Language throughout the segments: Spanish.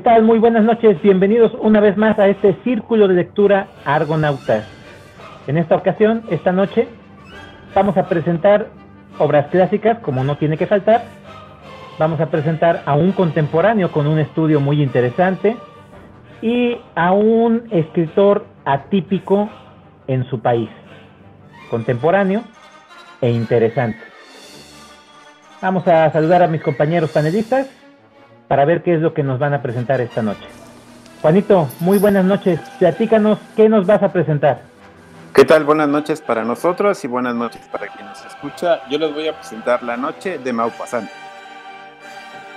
¿Qué tal? Muy buenas noches. Bienvenidos una vez más a este círculo de lectura Argonautas. En esta ocasión, esta noche, vamos a presentar obras clásicas, como no tiene que faltar. Vamos a presentar a un contemporáneo con un estudio muy interesante y a un escritor atípico en su país, contemporáneo e interesante. Vamos a saludar a mis compañeros panelistas para ver qué es lo que nos van a presentar esta noche. Juanito, muy buenas noches. Platícanos qué nos vas a presentar. ¿Qué tal? Buenas noches para nosotros y buenas noches para quien nos escucha. Yo les voy a presentar la noche de Maupassant.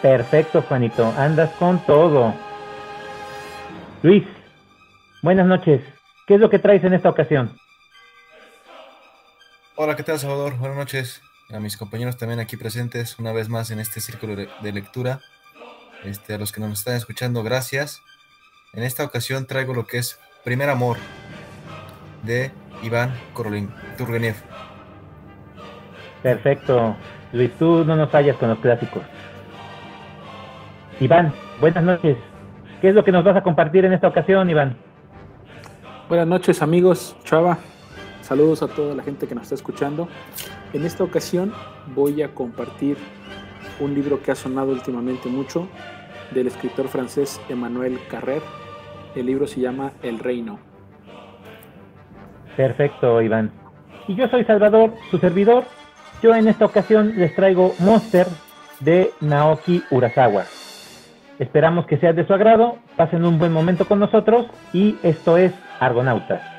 Perfecto, Juanito. Andas con todo. Luis, buenas noches. ¿Qué es lo que traes en esta ocasión? Hola, ¿qué tal, Salvador? Buenas noches a mis compañeros también aquí presentes una vez más en este círculo de lectura. Este, a los que nos están escuchando, gracias. En esta ocasión traigo lo que es Primer Amor de Iván Turgenev. Perfecto. Luis, tú no nos fallas con los clásicos. Iván, buenas noches. ¿Qué es lo que nos vas a compartir en esta ocasión, Iván? Buenas noches, amigos. Chava, saludos a toda la gente que nos está escuchando. En esta ocasión voy a compartir un libro que ha sonado últimamente mucho, del escritor francés Emmanuel Carrer. El libro se llama El Reino. Perfecto, Iván. Y yo soy Salvador, su servidor. Yo en esta ocasión les traigo Monster de Naoki Urasawa. Esperamos que sea de su agrado, pasen un buen momento con nosotros y esto es Argonautas.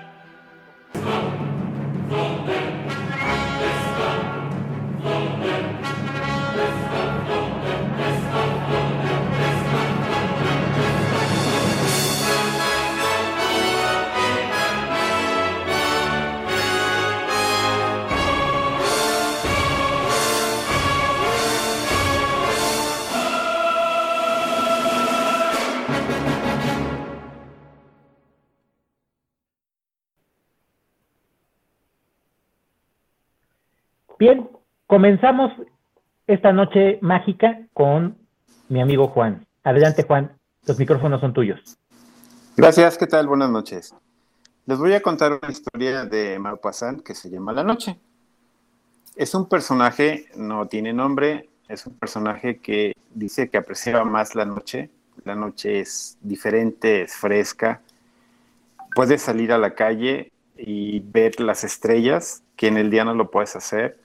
Bien, comenzamos esta noche mágica con mi amigo Juan. Adelante, Juan, los micrófonos son tuyos. Gracias, ¿qué tal? Buenas noches. Les voy a contar una historia de Maupassant que se llama La Noche. Es un personaje, no tiene nombre, es un personaje que dice que apreciaba más la noche. La noche es diferente, es fresca. Puedes salir a la calle y ver las estrellas, que en el día no lo puedes hacer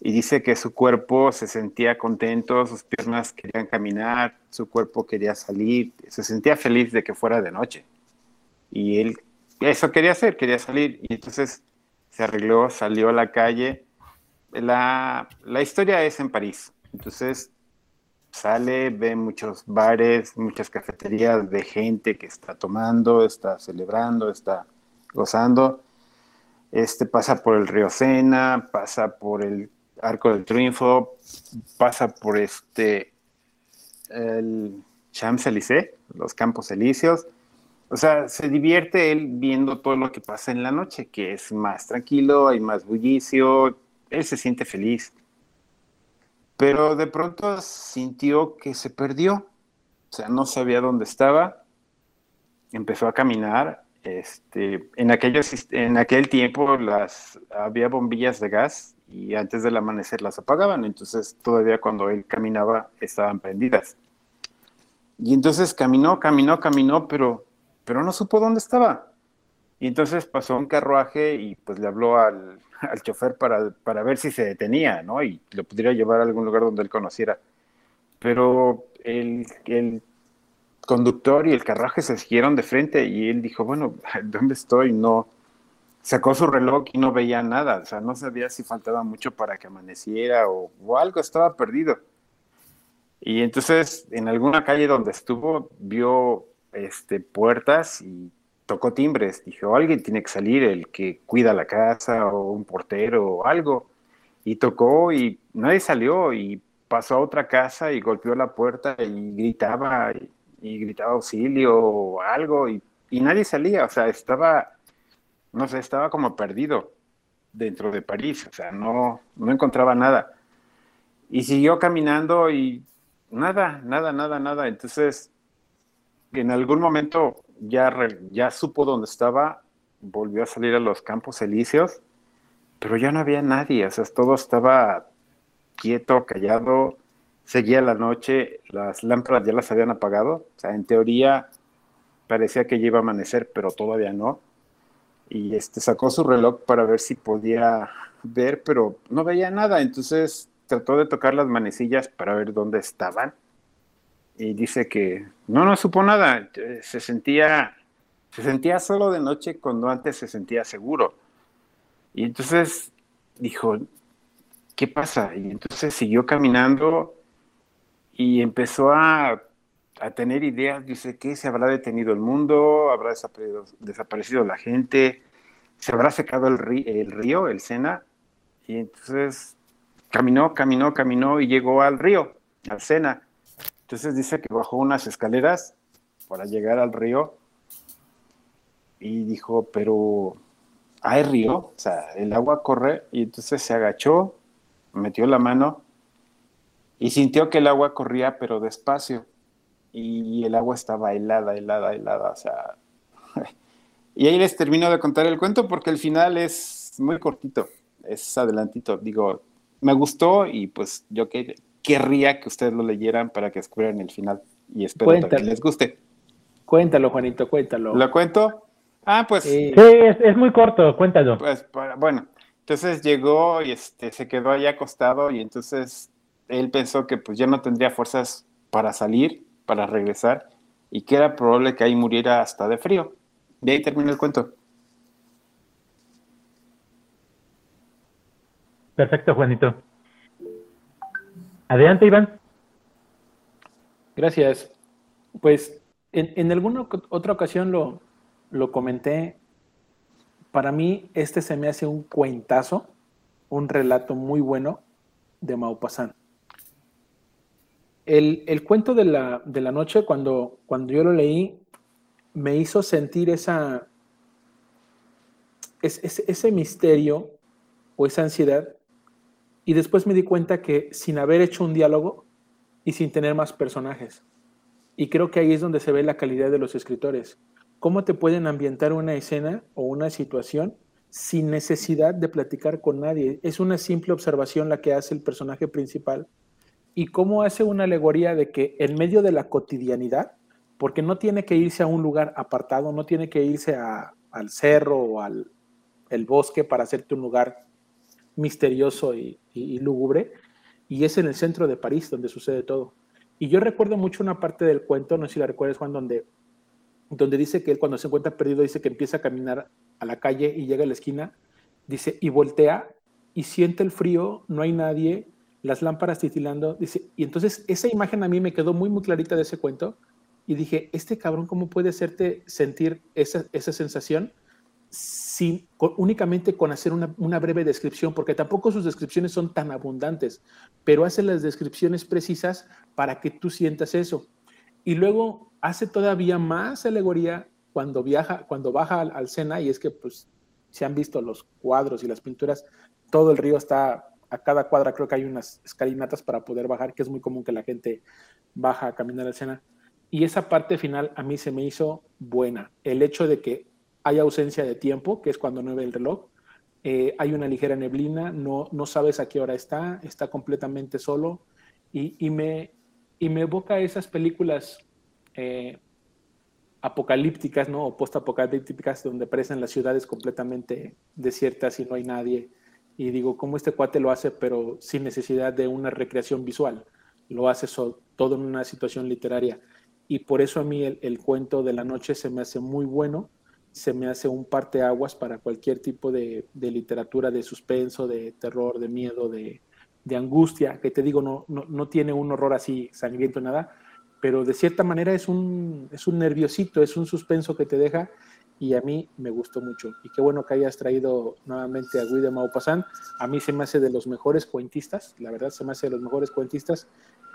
y dice que su cuerpo se sentía contento, sus piernas querían caminar, su cuerpo quería salir, se sentía feliz de que fuera de noche. Y él eso quería hacer, quería salir. Y entonces se arregló, salió a la calle. La, la historia es en París. Entonces sale, ve muchos bares, muchas cafeterías de gente que está tomando, está celebrando, está gozando. Este pasa por el río Sena, pasa por el Arco del Triunfo, pasa por este, el Champs-Élysées, los Campos Elíseos. O sea, se divierte él viendo todo lo que pasa en la noche, que es más tranquilo, hay más bullicio, él se siente feliz. Pero de pronto sintió que se perdió, o sea, no sabía dónde estaba, empezó a caminar. Este, en, aquellos, en aquel tiempo las, había bombillas de gas y antes del amanecer las apagaban, entonces todavía cuando él caminaba estaban prendidas. Y entonces caminó, caminó, caminó, pero, pero no supo dónde estaba. Y entonces pasó un carruaje y pues le habló al, al chofer para, para, ver si se detenía, ¿no? Y lo pudiera llevar a algún lugar donde él conociera. Pero el, el conductor y el carruaje se siguieron de frente y él dijo, bueno, ¿dónde estoy? No, sacó su reloj y no veía nada, o sea, no sabía si faltaba mucho para que amaneciera o, algo estaba perdido. Y entonces en alguna calle donde estuvo vio este, puertas y tocó timbres. Dijo, alguien tiene que salir, el que cuida la casa o un portero o algo. Y tocó y nadie salió y pasó a otra casa y golpeó la puerta y gritaba y, gritaba auxilio o algo y, y nadie salía. O sea, estaba no sé, estaba como perdido dentro de París, o sea, no, no encontraba nada. Y siguió caminando y nada, nada, nada, nada. Entonces en algún momento ya, ya supo dónde estaba, volvió a salir a los campos elíseos, pero ya no había nadie, o sea, todo estaba quieto, callado, seguía la noche, las lámparas ya las habían apagado, o sea, en teoría parecía que ya iba a amanecer, pero todavía no. Y este sacó su reloj para ver si podía ver, pero no veía nada, entonces trató de tocar las manecillas para ver dónde estaban y dice que no, no supo nada, se sentía, se sentía solo de noche cuando antes se sentía seguro. Y entonces dijo, ¿qué pasa? Y entonces siguió caminando y empezó a, a tener ideas, dice, ¿qué? ¿Se habrá detenido el mundo? ¿Habrá desaparecido, desaparecido la gente? ¿Se habrá secado el, río, el río, el Sena? Y entonces caminó, caminó, caminó y llegó al río, al Sena entonces dice que bajó unas escaleras para llegar al río y dijo, pero hay río, o sea, el agua corre y entonces se agachó, metió la mano y sintió que el agua corría pero despacio y el agua estaba helada, helada, helada, o sea... y ahí les termino de contar el cuento porque el final es muy cortito, es adelantito, digo, me gustó y pues yo que querría que ustedes lo leyeran para que descubrieran el final. Y espero que les guste. Cuéntalo, Juanito, cuéntalo. ¿Lo cuento? Ah, pues. Sí, es, muy corto, cuéntalo. Pues bueno, entonces llegó y este, se quedó ahí acostado y entonces él pensó que pues ya no tendría fuerzas para salir, para regresar y que era probable que ahí muriera hasta de frío. De ahí termina el cuento. Perfecto, Juanito. Adelante, Iván. Gracias. Pues en, alguna otra ocasión lo, lo comenté. Para mí, este se me hace un cuentazo, un relato muy bueno de Maupassant. El, el cuento de la, de la, noche, cuando, cuando yo lo leí, me hizo sentir esa, ese misterio o esa ansiedad y después me di cuenta que sin haber hecho un diálogo y sin tener más personajes. Y creo que ahí es donde se ve la calidad de los escritores. Cómo te pueden ambientar una escena o una situación sin necesidad de platicar con nadie. Es una simple observación la que hace el personaje principal. Y cómo hace una alegoría de que en medio de la cotidianidad, porque no tiene que irse a un lugar apartado, no tiene que irse al cerro o al el bosque para hacerte un lugar misterioso y, lúgubre, y es en el centro de París donde sucede todo. Y yo recuerdo mucho una parte del cuento, no sé si la recuerdas, Juan, donde, donde dice que él cuando se encuentra perdido, dice que empieza a caminar a la calle y llega a la esquina, dice, y voltea y siente el frío, no hay nadie, las lámparas titilando, dice, y entonces esa imagen a mí me quedó muy, muy clarita de ese cuento, y dije, este cabrón, ¿cómo puede hacerte sentir esa, esa sensación? sin, únicamente con hacer una, breve descripción, porque tampoco sus descripciones son tan abundantes, pero hace las descripciones precisas para que tú sientas eso. Y luego hace todavía más alegoría cuando viaja, cuando baja al, Sena, y es que pues se han visto los cuadros y las pinturas, todo el río está, a cada cuadra creo que hay unas escalinatas para poder bajar, que es muy común que la gente baja a caminar al Sena. Y esa parte final a mí se me hizo buena. El hecho de que hay ausencia de tiempo, que es cuando no ve el reloj, eh, hay una ligera neblina, no, no sabes a qué hora está, está completamente solo y, me, y me evoca esas películas eh, apocalípticas, ¿no? O post-apocalípticas donde aparecen las ciudades completamente desiertas y no hay nadie. Y digo, ¿cómo este cuate lo hace, pero sin necesidad de una recreación visual? Lo hace todo en una situación literaria. Y por eso a mí el, el, cuento de la noche se me hace muy bueno se me hace un parteaguas para cualquier tipo de, literatura de suspenso, de terror, de miedo, de, angustia, que te digo, no, no, tiene un horror así sangriento, nada, pero de cierta manera es un, es un nerviosito, es un suspenso que te deja y a mí me gustó mucho. Y qué bueno que hayas traído nuevamente a Guy de Maupassant. A mí se me hace de los mejores cuentistas, la verdad se me hace de los mejores cuentistas.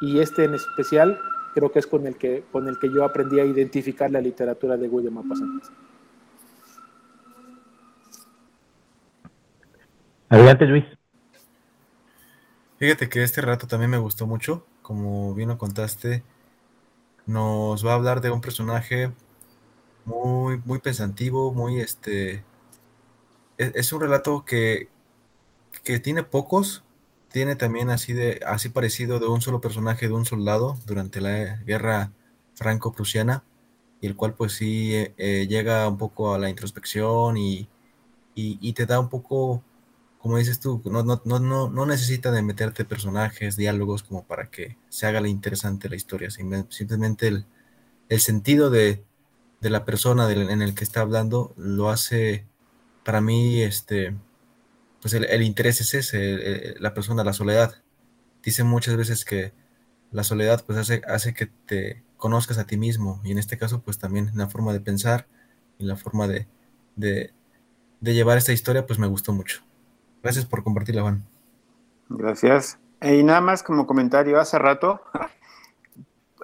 Y este en especial creo que es con el que, con el que yo aprendí a identificar la literatura de Guy de Maupassant. Adelante, Luis. Fíjate que este rato también me gustó mucho, como bien lo contaste. nos va a hablar de un personaje muy, muy pensativo, muy este. Es, es un relato que, que tiene pocos, tiene también así de así parecido de un solo personaje de un soldado durante la guerra franco-prusiana y el cual pues sí eh, eh, llega un poco a la introspección y, y, te da un poco como dices tú no, no, no, no necesita de meterte personajes diálogos como para que se haga la interesante la historia simplemente el, el sentido de, de la persona en el que está hablando lo hace para mí este pues el, interés es ese, la persona, la soledad. Dicen muchas veces que la soledad pues hace, hace que te conozcas a ti mismo y en este caso pues también la forma de pensar y la forma de, de, llevar esta historia pues me gustó mucho. Gracias por compartirla, Juan. Gracias. Y nada más como comentario, hace rato,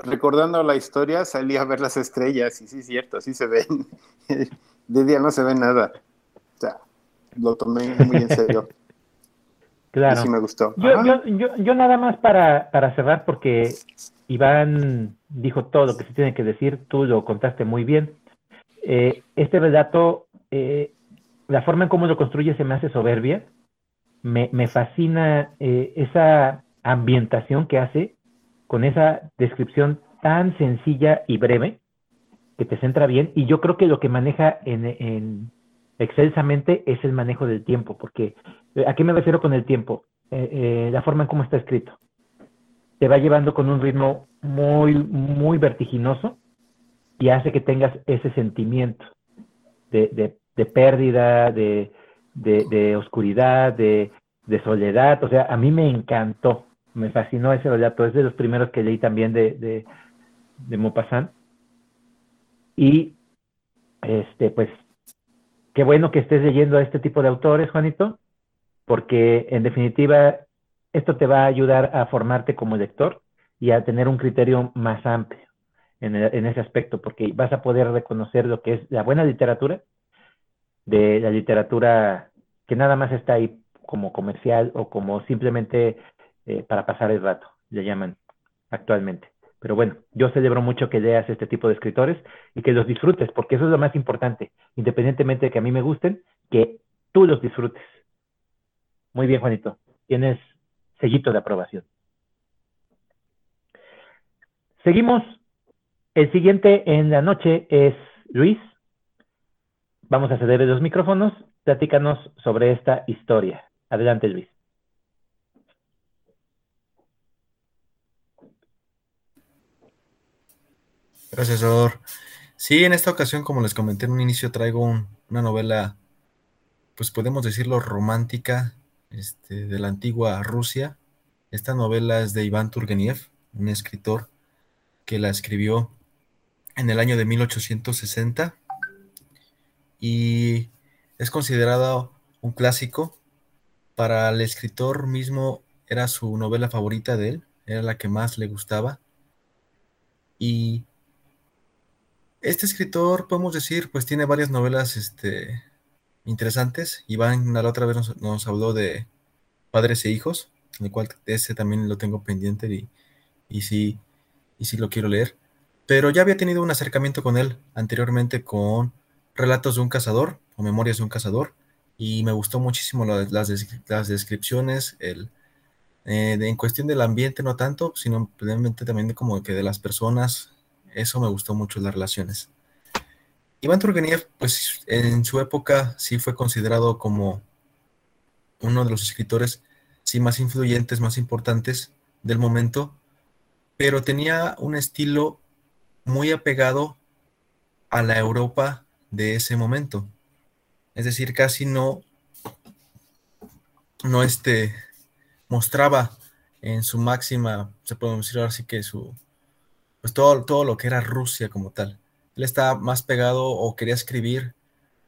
recordando la historia, salí a ver las estrellas y sí es cierto, sí se ven. De día no se ve nada. O sea, lo tomé muy en serio. claro. sí me gustó. Yo, nada más para, para cerrar, porque Iván dijo todo lo que se tiene que decir, tú lo contaste muy bien. Eh, este relato, eh, la forma en cómo lo construye se me hace soberbia. Me, me fascina eh, esa ambientación que hace con esa descripción tan sencilla y breve que te centra bien. Y yo creo que lo que maneja en, excelsamente es el manejo del tiempo, porque eh, ¿a qué me refiero con el tiempo? Eh, eh, la forma en cómo está escrito. Te va llevando con un ritmo muy, muy vertiginoso y hace que tengas ese sentimiento de, de, pérdida, de, de oscuridad, de, soledad. O sea, a mí me encantó, me fascinó ese relato. Es de los primeros que leí también de, de, Maupassant. Y este, pues qué bueno que estés leyendo a este tipo de autores, Juanito, porque en definitiva esto te va a ayudar a formarte como lector y a tener un criterio más amplio en, ese aspecto, porque vas a poder reconocer lo que es la buena literatura de la literatura que nada más está ahí como comercial o como simplemente eh, para pasar el rato, le llaman actualmente. Pero bueno, yo celebro mucho que leas este tipo de escritores y que los disfrutes, porque eso es lo más importante, independientemente de que a mí me gusten, que tú los disfrutes. Muy bien, Juanito, tienes sellito de aprobación. Seguimos. El siguiente en la noche es Luis. Vamos a ceder los micrófonos. Platícanos sobre esta historia. Adelante, Luis. Gracias. Sí, en esta ocasión, como les comenté en un inicio, traigo una novela, pues podemos decirlo, romántica, este, de la antigua Rusia. Esta novela es de Iván Turgeniev, un escritor que la escribió en el año de 1860 y es considerado un clásico. Para el escritor mismo era su novela favorita de él, era la que más le gustaba. Y este escritor, podemos decir, pues tiene varias novelas este, interesantes. Iván la otra vez nos, habló de Padres e Hijos, el cual ese también lo tengo pendiente y, y, sí, y sí lo quiero leer. Pero ya había tenido un acercamiento con él anteriormente con Relatos de un cazador o Memorias de un cazador y me gustó muchísimo las, descripciones, el, eh, en cuestión del ambiente no tanto, sino también como que de las personas, eso me gustó mucho, las relaciones. Iván Turgeniev, pues en su época sí fue considerado como uno de los escritores sí más influyentes, más importantes del momento, pero tenía un estilo muy apegado a la Europa de ese momento. Es decir, casi no, no este, mostraba en su máxima, se puede decir así que su, pues todo, todo lo que era Rusia como tal. Él estaba más pegado o quería escribir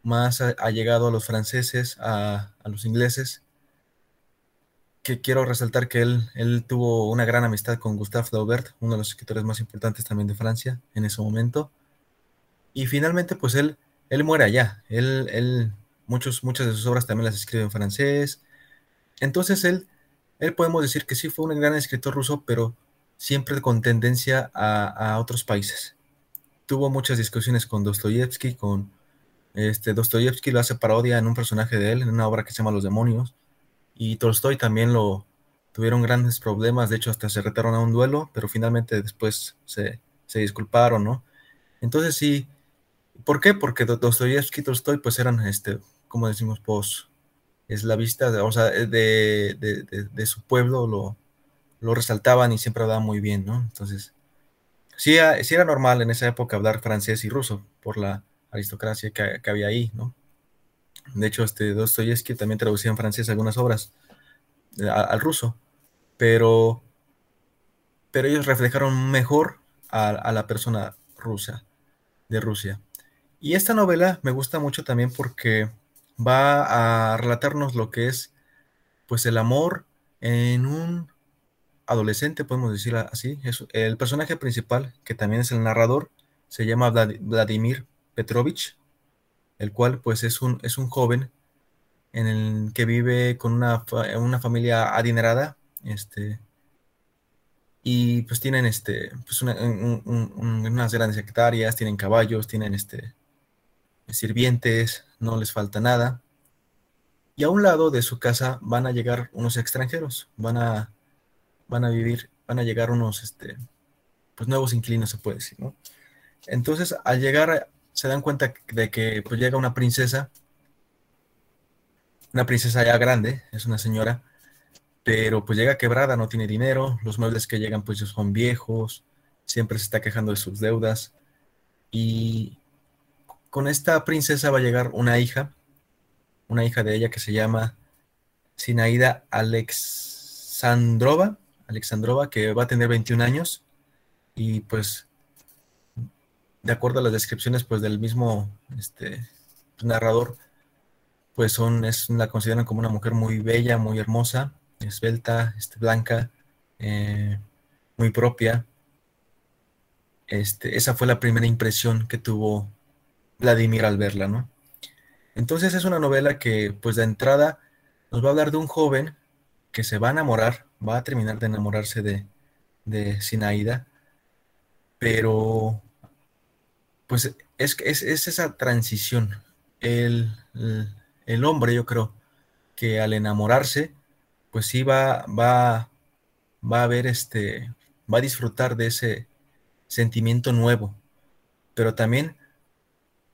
más allegado a, los franceses, a, los ingleses, que quiero resaltar que él, él tuvo una gran amistad con Gustave Flaubert, uno de los escritores más importantes también de Francia en ese momento. Y finalmente, pues él, él muere allá. Él, él, muchos, muchas de sus obras también las escribe en francés. Entonces él, él podemos decir que sí fue un gran escritor ruso, pero siempre con tendencia a, otros países. Tuvo muchas discusiones con Dostoyevsky, con este, Dostoyevsky lo hace parodia en un personaje de él, en una obra que se llama Los Demonios, y Tolstoy también lo tuvieron grandes problemas, de hecho hasta se retaron a un duelo, pero finalmente después se, se disculparon, ¿no? Entonces sí, ¿por qué? Porque Dostoyevsky y Tolstoy pues eran, este, como decimos, pues, es la vista, o sea, de, de, su pueblo lo, lo, resaltaban y siempre hablaban muy bien, ¿no? Entonces, sí, era normal en esa época hablar francés y ruso por la aristocracia que, había ahí, ¿no? De hecho, este Dostoyevsky también traducía en francés algunas obras eh, al ruso, pero, pero ellos reflejaron mejor a, a la persona rusa, de Rusia. Y esta novela me gusta mucho también porque va a relatarnos lo que es pues el amor en un adolescente, podemos decir así. Es, el personaje principal, que también es el narrador, se llama Vladimir Petrovich, el cual pues es un, es un joven en el que vive con una, una familia adinerada, este, y pues tienen este, pues unas grandes hectáreas, tienen caballos, tienen este, sirvientes, no les falta nada. Y a un lado de su casa van a llegar unos extranjeros, van a, van a vivir, van a llegar unos este, pues nuevos inquilinos, se puede decir, ¿no? Entonces, al llegar, se dan cuenta de que pues, llega una princesa, una princesa ya grande, es una señora, pero pues llega quebrada, no tiene dinero, los muebles que llegan pues son viejos, siempre se está quejando de sus deudas y con esta princesa va a llegar una hija, una hija de ella que se llama Sinaida Alexandrova, Alexandrova, que va a tener 21 años y pues de acuerdo a las descripciones pues del mismo este, narrador, pues son, es, la consideran como una mujer muy bella, muy hermosa, esbelta, este, blanca, eh, muy propia. Este, esa fue la primera impresión que tuvo Vladimir al verla, ¿no? Entonces es una novela que, pues de entrada, nos va a hablar de un joven que se va a enamorar, va a terminar de enamorarse de, Sinaida, pero pues es, es, es esa transición. El, el, hombre, yo creo, que al enamorarse, pues sí va, va, va a ver este, va a disfrutar de ese sentimiento nuevo, pero también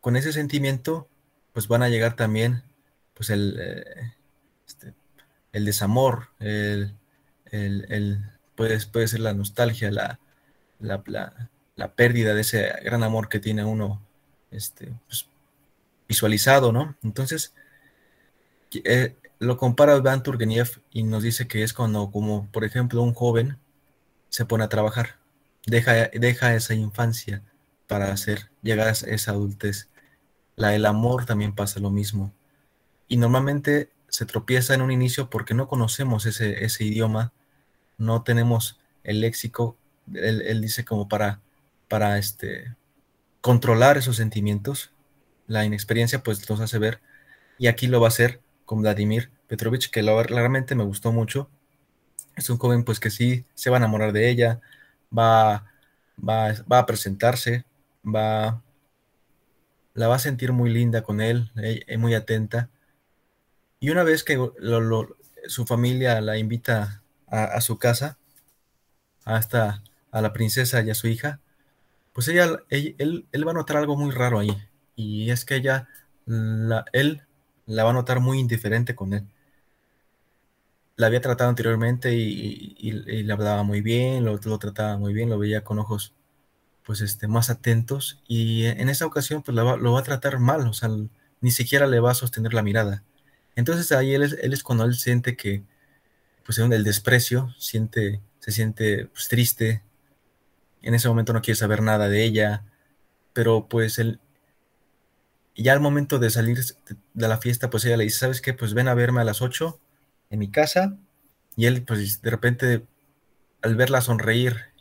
con ese sentimiento, pues van a llegar también, pues el, eh, este, el desamor, el, puede, puede, ser la nostalgia, la, la, pérdida de ese gran amor que tiene uno este, pues, visualizado, ¿no? Entonces, eh, lo compara Van Turgeniev y nos dice que es cuando, como por ejemplo, un joven se pone a trabajar, deja, deja esa infancia para hacer, llegar a esa adultez la del amor también pasa lo mismo. Y normalmente se tropieza en un inicio porque no conocemos ese, ese idioma, no tenemos el léxico, él, dice como para, para este, controlar esos sentimientos. La inexperiencia pues los hace ver y aquí lo va a hacer con Vladimir Petrovich, que lo, realmente me gustó mucho. Es un joven pues que sí se va a enamorar de ella, va, va, va a presentarse, va la va a sentir muy linda con él, eh, muy atenta. Y una vez que su familia la invita a, su casa, hasta a la princesa y a su hija, pues ella, él, va a notar algo muy raro ahí. Y es que ella, la, él la va a notar muy indiferente con él. La había tratado anteriormente y, le hablaba muy bien, lo, trataba muy bien, lo veía con ojos pues este, más atentos y en esa ocasión pues lo va a tratar mal, o sea, ni siquiera le va a sostener la mirada. Entonces ahí él es, él es cuando él siente que, pues el desprecio, siente, se siente pues, triste, en ese momento no quiere saber nada de ella, pero pues él, ya al momento de salir de la fiesta, pues ella le dice, ¿sabes qué? Pues ven a verme a las 8 en mi casa, y él pues de repente al verla sonreír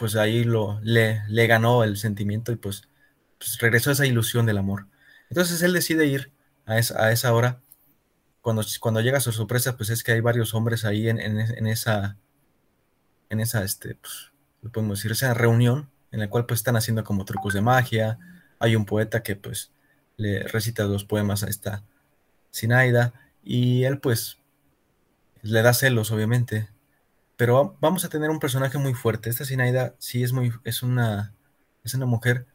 pues ahí lo, le, le ganó el sentimiento y pues, pues, regresó esa ilusión del amor. Entonces él decide ir a esa, a esa hora. Cuando, cuando llega su sorpresa, pues es que hay varios hombres ahí en, esa, en esa, este, pues, podemos decir, esa reunión en la cual pues están haciendo como trucos de magia. Hay un poeta que pues le recita dos poemas a esta Sinaida y él pues le da celos obviamente. Pero vamos a tener un personaje muy fuerte. Esta Sinaida sí es muy es una es una mujer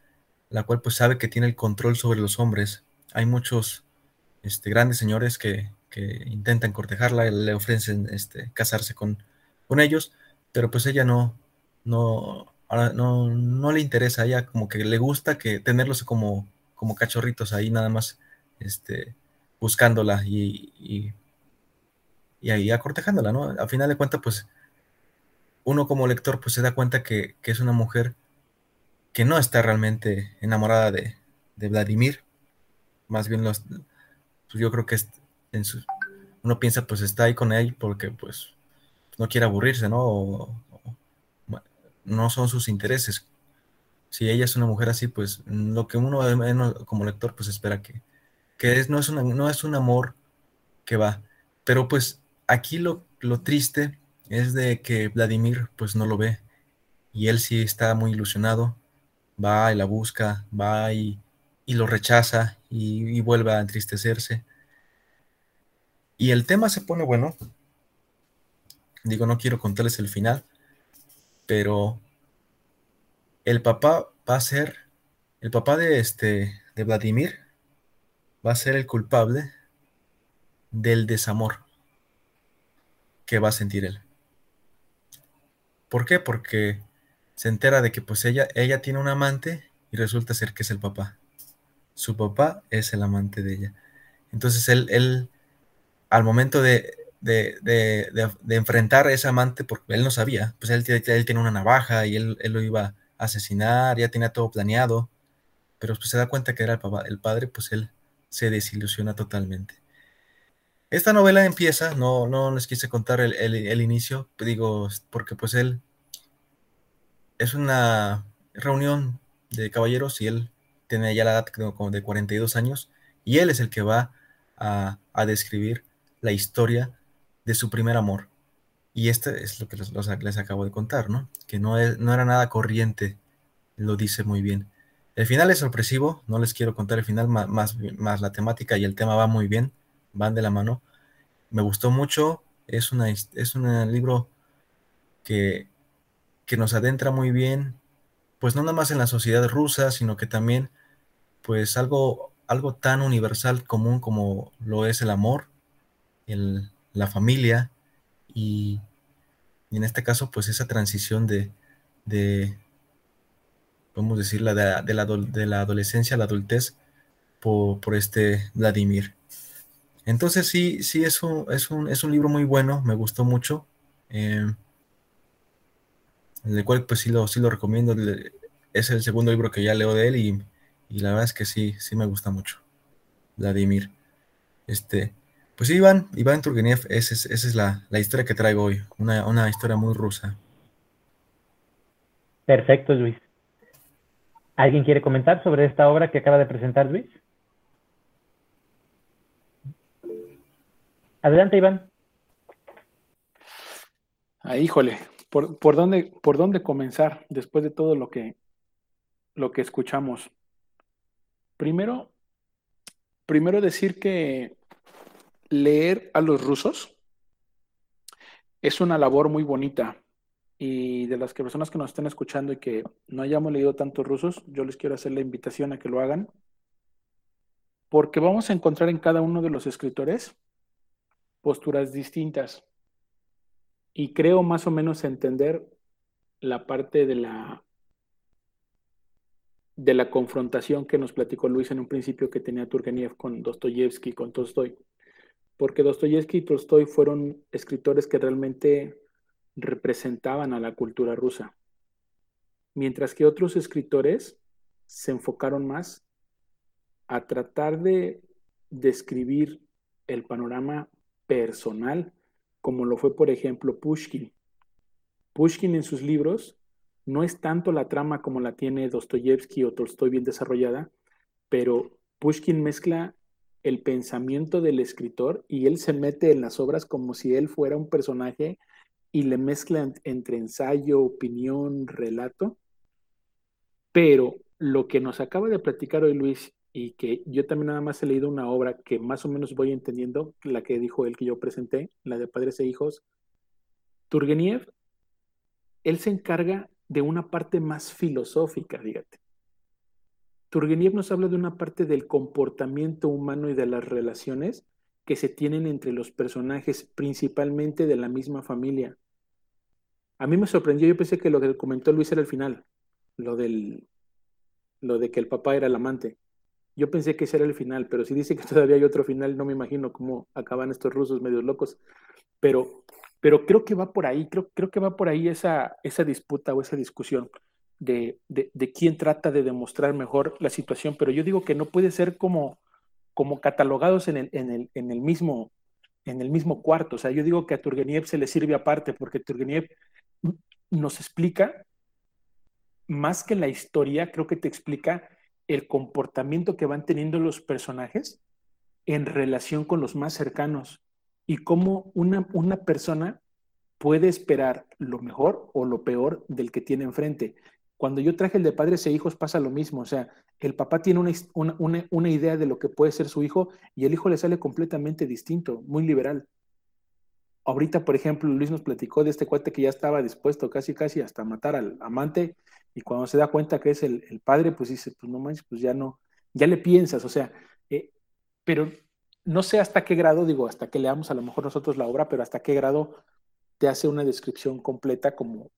la cual pues sabe que tiene el control sobre los hombres. Hay muchos este, grandes señores que, intentan cortejarla, le ofrecen este, casarse con, con ellos, pero pues ella no, no, no, no le interesa, a ella como que le gusta que tenerlos como, como cachorritos ahí nada más este, buscándola y, y, y ahí acortejándola, ¿no? A final de cuentas, pues uno como lector pues se da cuenta que, que es una mujer que no está realmente enamorada de, de Vladimir, más bien los, pues yo creo que uno piensa pues está ahí con él porque pues no quiere aburrirse, ¿no? no son sus intereses. Si ella es una mujer así, pues lo que uno como lector pues espera que, que es, no, es una, no es un amor que va. Pero pues aquí lo, lo triste es de que Vladimir pues no lo ve y él sí está muy ilusionado va y la busca, va y, lo rechaza y, vuelve a entristecerse. Y el tema se pone bueno. Digo, no quiero contarles el final, pero el papá va a ser, el papá de este, de Vladimir, va a ser el culpable del desamor que va a sentir él. ¿Por qué? Porque se entera de que pues ella, ella tiene un amante y resulta ser que es el papá. Su papá es el amante de ella. Entonces él, él al momento de, enfrentar a ese amante, porque él no sabía, pues él, él tiene una navaja y él, lo iba a asesinar, ya tenía todo planeado, pero pues se da cuenta que era el papá, el padre, pues él se desilusiona totalmente. Esta novela empieza, no, no les quise contar el, el inicio, digo, porque pues él es una reunión de caballeros y él tiene ya la edad como de 42 años y él es el que va a, describir la historia de su primer amor. Y este es lo que les, acabo de contar, ¿no? Que no, es, no era nada corriente, lo dice muy bien. El final es sorpresivo, no les quiero contar el final, más, más, más la temática y el tema va muy bien, van de la mano. Me gustó mucho, es, una, es un libro que que nos adentra muy bien, pues no nada más en la sociedad rusa, sino que también, pues algo, algo tan universal, común como lo es el amor, el, la familia y, en este caso, pues esa transición de, de podemos decir, la de, la, de la adolescencia a la adultez por, por, este Vladimir. Entonces sí, sí es un, es un, es un libro muy bueno, me gustó mucho. Eh, el cual pues sí lo, sí lo recomiendo. Es el segundo libro que ya leo de él y, la verdad es que sí, sí me gusta mucho. Vladimir. Este, pues sí, Iván, Iván Turgenev, esa es, esa es la, historia que traigo hoy, una, una historia muy rusa. Perfecto, Luis. ¿Alguien quiere comentar sobre esta obra que acaba de presentar Luis? Adelante, Iván. Ah, híjole, ¿Por, dónde, ¿Por dónde comenzar después de todo lo que, lo que escuchamos? Primero, primero decir que leer a los rusos es una labor muy bonita y de las que personas que nos estén escuchando y que no hayamos leído tantos rusos, yo les quiero hacer la invitación a que lo hagan, porque vamos a encontrar en cada uno de los escritores posturas distintas. Y creo más o menos entender la parte de la de la confrontación que nos platicó Luis en un principio que tenía Turgenev con Dostoyevsky, con Tolstoy, porque Dostoyevsky y Tolstoy fueron escritores que realmente representaban a la cultura rusa, mientras que otros escritores se enfocaron más a tratar de describir el panorama personal como lo fue, por ejemplo, Pushkin. Pushkin en sus libros no es tanto la trama como la tiene Dostoyevsky o Tolstoy bien desarrollada, pero Pushkin mezcla el pensamiento del escritor y él se mete en las obras como si él fuera un personaje y le mezcla entre ensayo, opinión, relato, pero lo que nos acaba de platicar hoy Luis y que yo también nada más he leído una obra que más o menos voy entendiendo, la que dijo él que yo presenté, la de Padres e Hijos, Turgeniev, él se encarga de una parte más filosófica, fíjate. Turgeniev nos habla de una parte del comportamiento humano y de las relaciones que se tienen entre los personajes, principalmente de la misma familia. A mí me sorprendió, yo pensé que lo que comentó Luis era el final, lo del lo de que el papá era el amante. Yo pensé que ese era el final, pero si dice que todavía hay otro final, no me imagino cómo acaban estos rusos medios locos. Pero, pero creo que va por ahí, creo, creo que va por ahí esa, esa disputa o esa discusión de, de, de, quién trata de demostrar mejor la situación. Pero yo digo que no puede ser como, como catalogados en el, en, el, en, el mismo, en el mismo cuarto. O sea, yo digo que a Turgeniev se le sirve aparte, porque Turgeniev nos explica más que la historia, creo que te explica el comportamiento que van teniendo los personajes en relación con los más cercanos y cómo una, una persona puede esperar lo mejor o lo peor del que tiene enfrente. Cuando yo traje el de padres e hijos pasa lo mismo, o sea, el papá tiene una, una, una idea de lo que puede ser su hijo y el hijo le sale completamente distinto, muy liberal. Ahorita, por ejemplo, Luis nos platicó de este cuate que ya estaba dispuesto casi, casi hasta matar al amante y cuando se da cuenta que es el, el padre, pues dice, pues no manches, pues ya no, ya le piensas, o sea, eh, pero no sé hasta qué grado, digo, hasta que leamos a lo mejor nosotros la obra, pero hasta qué grado te hace una descripción completa como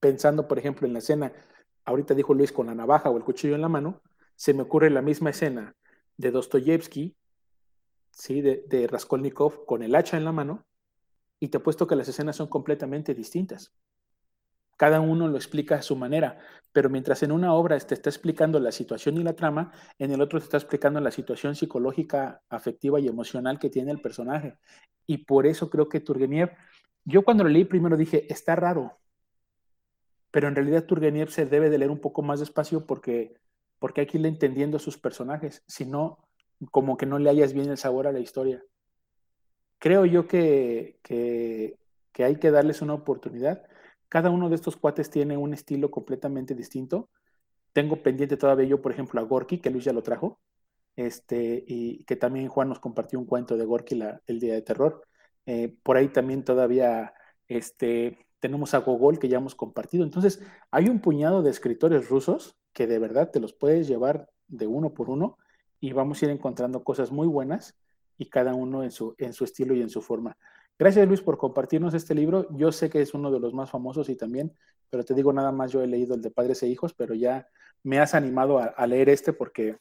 pensando, por ejemplo, en la escena, ahorita dijo Luis con la navaja o el cuchillo en la mano, se me ocurre la misma escena de Dostoyevsky, ¿sí? de, Raskolnikov con el hacha en la mano, y te apuesto que las escenas son completamente distintas. Cada uno lo explica a su manera, pero mientras en una obra te está explicando la situación y la trama, en el otro te está explicando la situación psicológica, afectiva y emocional que tiene el personaje. Y por eso creo que Turgeniev, yo cuando lo leí primero dije, está raro, pero en realidad Turgeniev se debe de leer un poco más despacio porque, porque hay que irle entendiendo a sus personajes, si no, como que no le hayas bien el sabor a la historia. Creo yo que, que, hay que darles una oportunidad cada uno de estos cuates tiene un estilo completamente distinto. Tengo pendiente todavía yo, por ejemplo, a Gorky, que Luis ya lo trajo, este, y que también Juan nos compartió un cuento de Gorky el día de terror. Eh, por ahí también todavía este, tenemos a Gogol, que ya hemos compartido. Entonces, hay un puñado de escritores rusos que de verdad te los puedes llevar de uno por uno y vamos a ir encontrando cosas muy buenas y cada uno en su, en su estilo y en su forma. Gracias Luis por compartirnos este libro. Yo sé que es uno de los más famosos y también, pero te digo nada más, yo he leído el de Padres e Hijos, pero ya me has animado a, leer este porque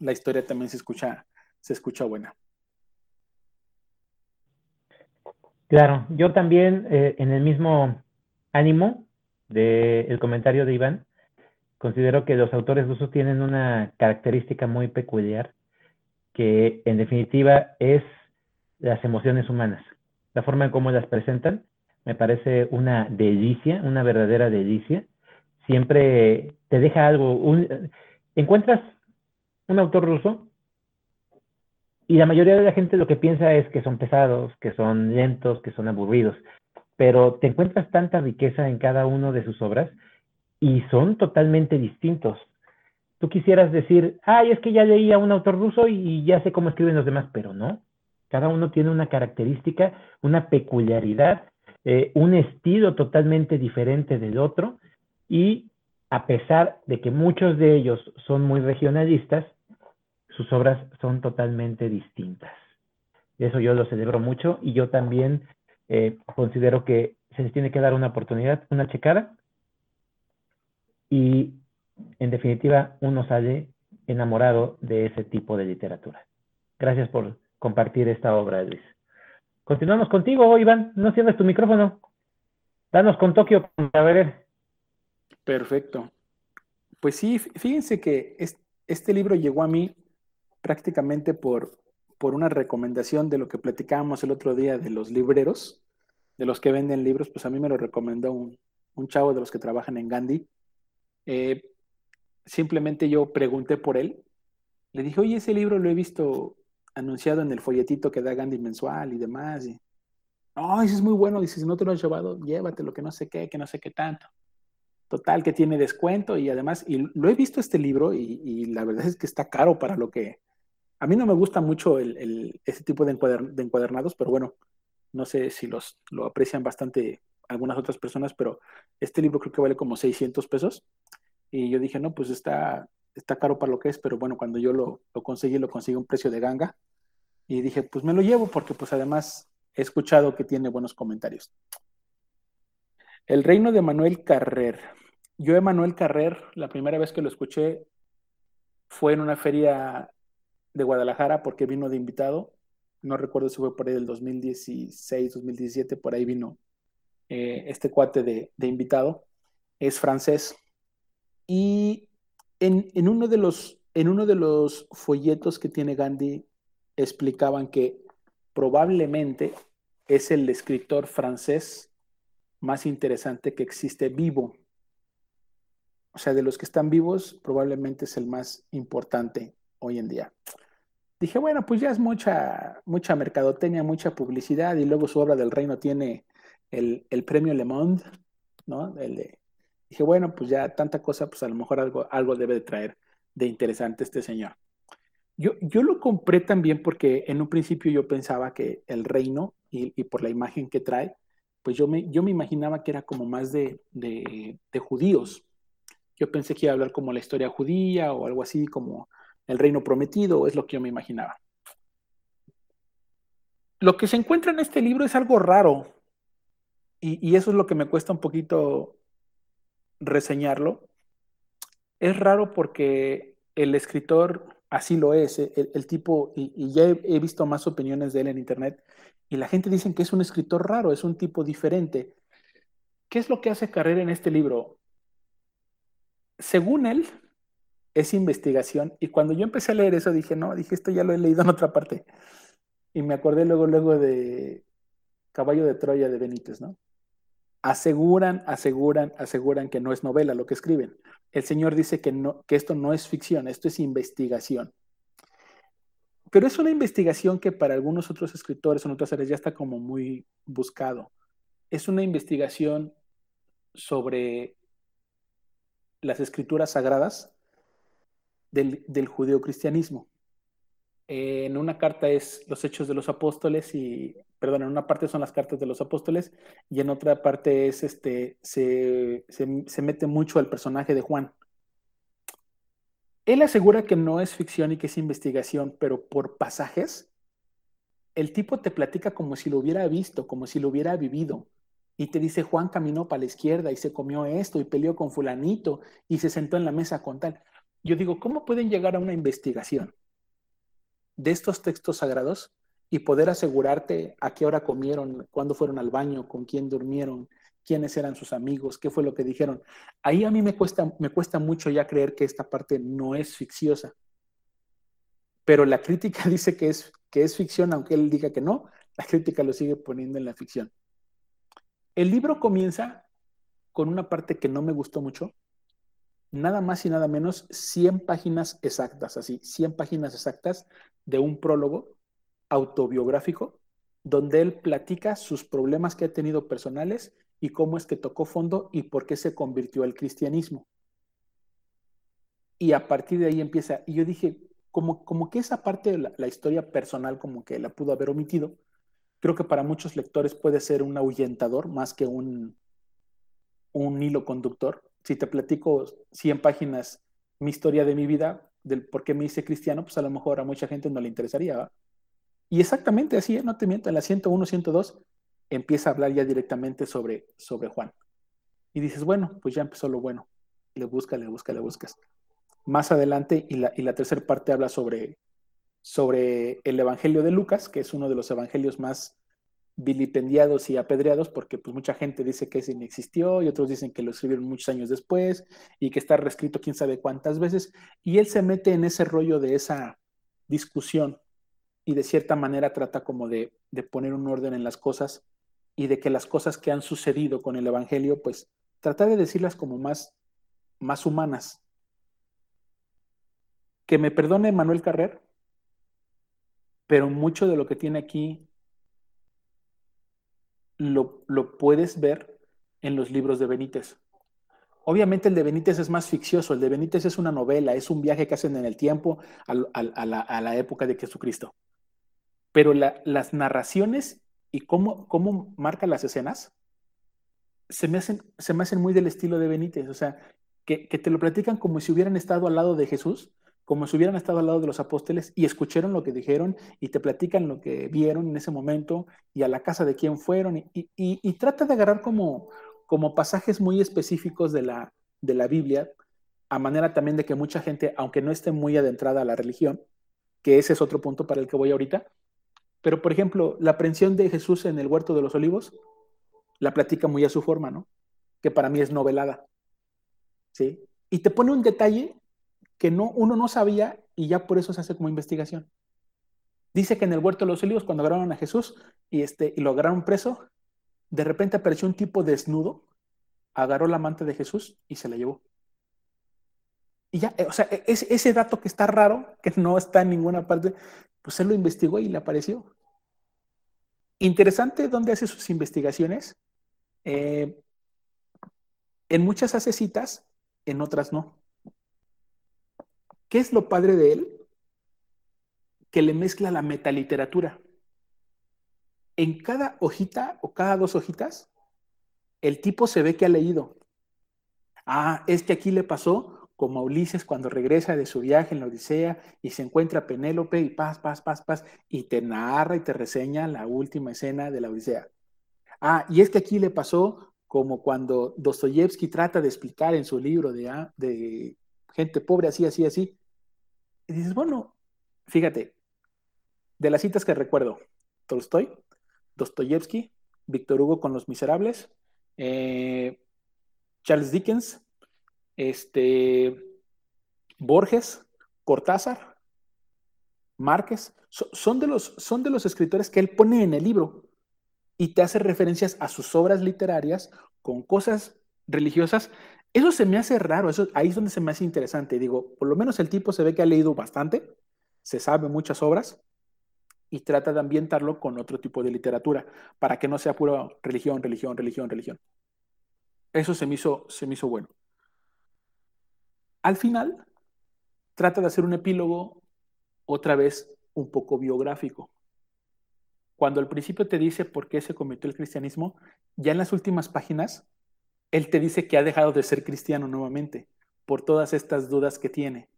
la historia también se escucha, se escucha buena. Claro, yo también eh, en el mismo ánimo del comentario de Iván, considero que los autores rusos tienen una característica muy peculiar que en definitiva es las emociones humanas la forma en cómo las presentan, me parece una delicia, una verdadera delicia. Siempre te deja algo, encuentras un autor ruso y la mayoría de la gente lo que piensa es que son pesados, que son lentos, que son aburridos, pero te encuentras tanta riqueza en cada uno de sus obras y son totalmente distintos. Tú quisieras decir, ay, es que ya leí a un autor ruso y ya sé cómo escriben los demás, pero no. Cada uno tiene una característica, una peculiaridad, eh, un estilo totalmente diferente del otro y a pesar de que muchos de ellos son muy regionalistas, sus obras son totalmente distintas. Eso yo lo celebro mucho y yo también eh, considero que se les tiene que dar una oportunidad, una checada y en definitiva uno sale enamorado de ese tipo de literatura. Gracias por compartir esta obra, Luis. Continuamos contigo, Iván. No cierres tu micrófono. Danos con Tokio para ver. Perfecto. Pues sí, fíjense que este libro llegó a mí prácticamente por, por una recomendación de lo que platicábamos el otro día de los libreros, de los que venden libros, pues a mí me lo recomendó un, chavo de los que trabajan en Gandhi. Eh, simplemente yo pregunté por él. Le dije, oye, ese libro lo he visto anunciado en el folletito que da Gandhi mensual y demás. No, ese es muy bueno. Dice, si no te lo has llevado, llévatelo, que no sé qué, que no sé qué tanto. Total, que tiene descuento y además, y lo he visto este libro y, la verdad es que está caro para lo que... A mí no me gusta mucho ese tipo de, de, encuadernados, pero bueno, no sé si los, lo aprecian bastante algunas otras personas, pero este libro creo que vale como 600 pesos. Y yo dije, no, pues está, está caro para lo que es, pero bueno, cuando yo lo, lo conseguí, lo conseguí a un precio de ganga. Y dije, pues me lo llevo porque pues además he escuchado que tiene buenos comentarios. El reino de Manuel Carrer. Yo, Manuel Carrer, la primera vez que lo escuché fue en una feria de Guadalajara porque vino de invitado. No recuerdo si fue por ahí del 2016, 2017, por ahí vino eh, este cuate de, invitado. Es francés. Y en, en, uno de los, en uno de los folletos que tiene Gandhi explicaban que probablemente es el escritor francés más interesante que existe vivo. O sea, de los que están vivos, probablemente es el más importante hoy en día. Dije, bueno, pues ya es mucha, mucha mercadotecnia, mucha publicidad, y luego su obra del reino tiene el, premio Le Monde, ¿no? dije, bueno, pues ya tanta cosa, pues a lo mejor algo, algo debe de traer de interesante este señor. Yo, yo lo compré también porque en un principio yo pensaba que el reino, y, por la imagen que trae, pues yo me, yo me imaginaba que era como más de, de, judíos. Yo pensé que iba a hablar como la historia judía o algo así como el reino prometido, es lo que yo me imaginaba. Lo que se encuentra en este libro es algo raro y, eso es lo que me cuesta un poquito reseñarlo. Es raro porque el escritor así lo es, el, tipo, y, y ya he, he, visto más opiniones de él en internet, y la gente dice que es un escritor raro, es un tipo diferente. ¿Qué es lo que hace Carrera en este libro? Según él, es investigación. Y cuando yo empecé a leer eso, dije, no, dije, esto ya lo he leído en otra parte. Y me acordé luego, luego de Caballo de Troya de Benítez, ¿no? Aseguran, aseguran, aseguran que no es novela lo que escriben. El señor dice que, no, que esto no es ficción, esto es investigación pero es una investigación que para algunos otros escritores en otras áreas ya está como muy buscado. Es una investigación sobre las escrituras sagradas del, del judeocristianismo. en una carta es los hechos de los apóstoles y, perdón, en una parte son las cartas de los apóstoles y en otra parte es este, se, se, se mete mucho al personaje de Juan él asegura que no es ficción y que es investigación, pero por pasajes, el tipo te platica como si lo hubiera visto, como si lo hubiera vivido. Y te dice, Juan caminó para la izquierda y se comió esto y peleó con fulanito y se sentó en la mesa con tal. Yo digo, ¿cómo pueden llegar a una investigación de estos textos sagrados y poder asegurarte a qué hora comieron, cuándo fueron al baño, con quién durmieron, quiénes eran sus amigos, qué fue lo que dijeron. Ahí a mí me cuesta, me cuesta mucho ya creer que esta parte no es ficciosa. Pero la crítica dice que es, que es ficción, aunque él diga que no, la crítica lo sigue poniendo en la ficción. El libro comienza con una parte que no me gustó mucho, nada más y nada menos 100 páginas exactas, así, 100 páginas exactas de un prólogo autobiográfico donde él platica sus problemas que ha tenido personales y cómo es que tocó fondo y por qué se convirtió al cristianismo. Y a partir de ahí empieza, y yo dije, como, como que esa parte de la, historia personal como que la pudo haber omitido, creo que para muchos lectores puede ser un ahuyentador más que un, un hilo conductor. Si te platico 100 páginas mi historia de mi vida, del por qué me hice cristiano, pues a lo mejor a mucha gente no le interesaría. Y exactamente así, ¿eh? no te miento, en la 101, 102 empieza a hablar ya directamente sobre, sobre Juan. Y dices, bueno, pues ya empezó lo bueno. Le busca, le busca, le buscas. Más adelante, y la, y la tercera parte habla sobre, sobre el Evangelio de Lucas, que es uno de los evangelios más vilipendiados y apedreados, porque pues mucha gente dice que ese ni existió y otros dicen que lo escribieron muchos años después y que está reescrito quién sabe cuántas veces. Y él se mete en ese rollo de esa discusión y de cierta manera trata como de, de poner un orden en las cosas y de que las cosas que han sucedido con el Evangelio, pues tratar de decirlas como más, más humanas. Que me perdone Manuel Carrer, pero mucho de lo que tiene aquí lo, lo puedes ver en los libros de Benítez. Obviamente el de Benítez es más ficcioso, el de Benítez es una novela, es un viaje que hacen en el tiempo a, la, época de Jesucristo. Pero las narraciones y cómo, cómo marca las escenas se me, hacen, se me hacen muy del estilo de Benítez, o sea, que, que te lo platican como si hubieran estado al lado de Jesús, como si hubieran estado al lado de los apóstoles y escucharon lo que dijeron y te platican lo que vieron en ese momento y a la casa de quién fueron y, y trata de agarrar como, pasajes muy específicos de la, de la Biblia, a manera también de que mucha gente, aunque no esté muy adentrada a la religión, que ese es otro punto para el que voy ahorita, pero por ejemplo, la aprensión de Jesús en el huerto de los olivos, la platica muy a su forma, ¿no? Que para mí es novelada. ¿Sí? Y te pone un detalle que no, uno no sabía y ya por eso se hace como investigación. Dice que en el huerto de los olivos, cuando agarraron a Jesús y, este, y lo agarraron preso, de repente apareció un tipo desnudo, agarró la manta de Jesús y se la llevó. Y ya, o sea, e-, ese dato que está raro, que no está en ninguna parte, pues él lo investigó y le apareció. Interesante dónde hace sus investigaciones. Eh, en muchas hace citas, en otras no. ¿Qué es lo padre de él? Que le mezcla la metaliteratura en cada hojita o cada dos hojitas, el tipo se ve que ha leído. Ah, es que aquí le pasó como a Ulises cuando regresa de su viaje en la Odisea y se encuentra a Penélope y paz, paz, paz, paz, y te narra y te reseña la última escena de la Odisea. Ah, y es que aquí le pasó como cuando Dostoyevsky trata de explicar en su libro de, de gente pobre, así, así, así. Y dices, bueno, fíjate, de las citas que recuerdo, Tolstoy, Dostoyevsky, Víctor Hugo con Los Miserables, eh, Charles Dickens, este, Borges, Cortázar, Márquez, son, de los, son de los escritores que él pone en el libro y te hace referencias a sus obras literarias con cosas religiosas. Eso se me hace raro, eso, ahí es donde se me hace interesante. Digo, por lo menos el tipo se ve que ha leído bastante, se sabe muchas obras, y trata de ambientarlo con otro tipo de literatura, para que no sea pura religión, religión, religión, religión. Eso se me hizo, se me hizo bueno. Al final, trata de hacer un epílogo otra vez un poco biográfico. Cuando al principio te dice por qué se cometió el cristianismo, ya en las últimas páginas, él te dice que ha dejado de ser cristiano nuevamente por todas estas dudas que tiene.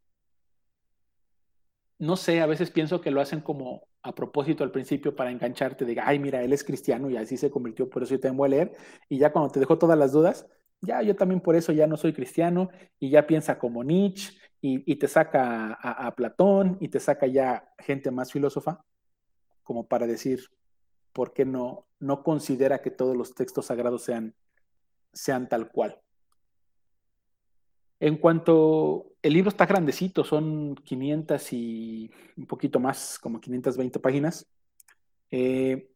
No sé, a veces pienso que lo hacen como a propósito al principio para engancharte, de, ay, mira, él es cristiano y así se convirtió, por eso yo tengo a leer. Y ya cuando te dejó todas las dudas, ya yo también por eso ya no soy cristiano y ya piensa como Nietzsche y, te saca a, Platón y te saca ya gente más filósofa, como para decir, ¿por qué no, no considera que todos los textos sagrados sean, sean tal cual? En cuanto, el libro está grandecito, son 500 y un poquito más, como 520 páginas. Eh,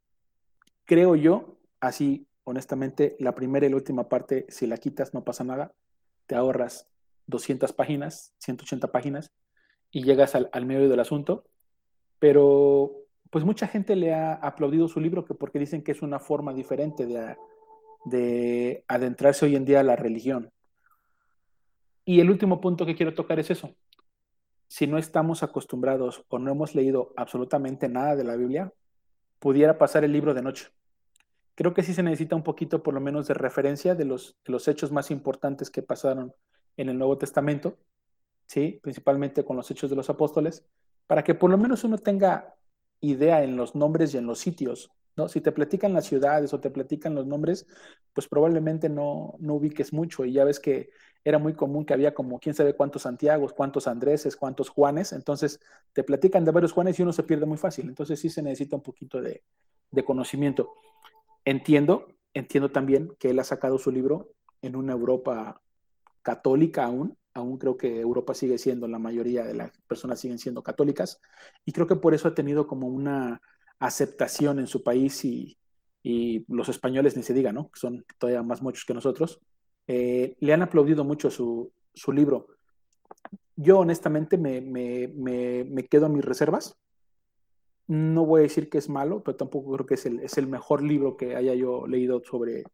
creo yo, así honestamente, la primera y la última parte, si la quitas no pasa nada, te ahorras 200 páginas, 180 páginas y llegas al, medio del asunto. Pero pues mucha gente le ha aplaudido su libro que porque dicen que es una forma diferente de, de adentrarse hoy en día a la religión. Y el último punto que quiero tocar es eso. Si no estamos acostumbrados o no hemos leído absolutamente nada de la Biblia, pudiera pasar el libro de noche. Creo que sí se necesita un poquito por lo menos de referencia de los, los hechos más importantes que pasaron en el Nuevo Testamento, ¿sí? principalmente con los hechos de los apóstoles, para que por lo menos uno tenga idea en los nombres y en los sitios. ¿No? Si te platican las ciudades o te platican los nombres, pues probablemente no, no ubiques mucho. Y ya ves que era muy común que había como quién sabe cuántos Santiagos, cuántos Andreses, cuántos Juanes, entonces te platican de varios Juanes y uno se pierde muy fácil, entonces sí se necesita un poquito de, conocimiento. Entiendo, entiendo también que él ha sacado su libro en una Europa católica aún, aún creo que Europa sigue siendo, la mayoría de las personas siguen siendo católicas, y creo que por eso ha tenido como una aceptación en su país y, y los españoles ni se diga, ¿no? Son todavía más muchos que nosotros. Eh, le han aplaudido mucho su, libro. Yo honestamente me, quedo a mis reservas. no voy a decir que es malo, pero tampoco creo que es el, es el mejor libro que haya yo leído sobre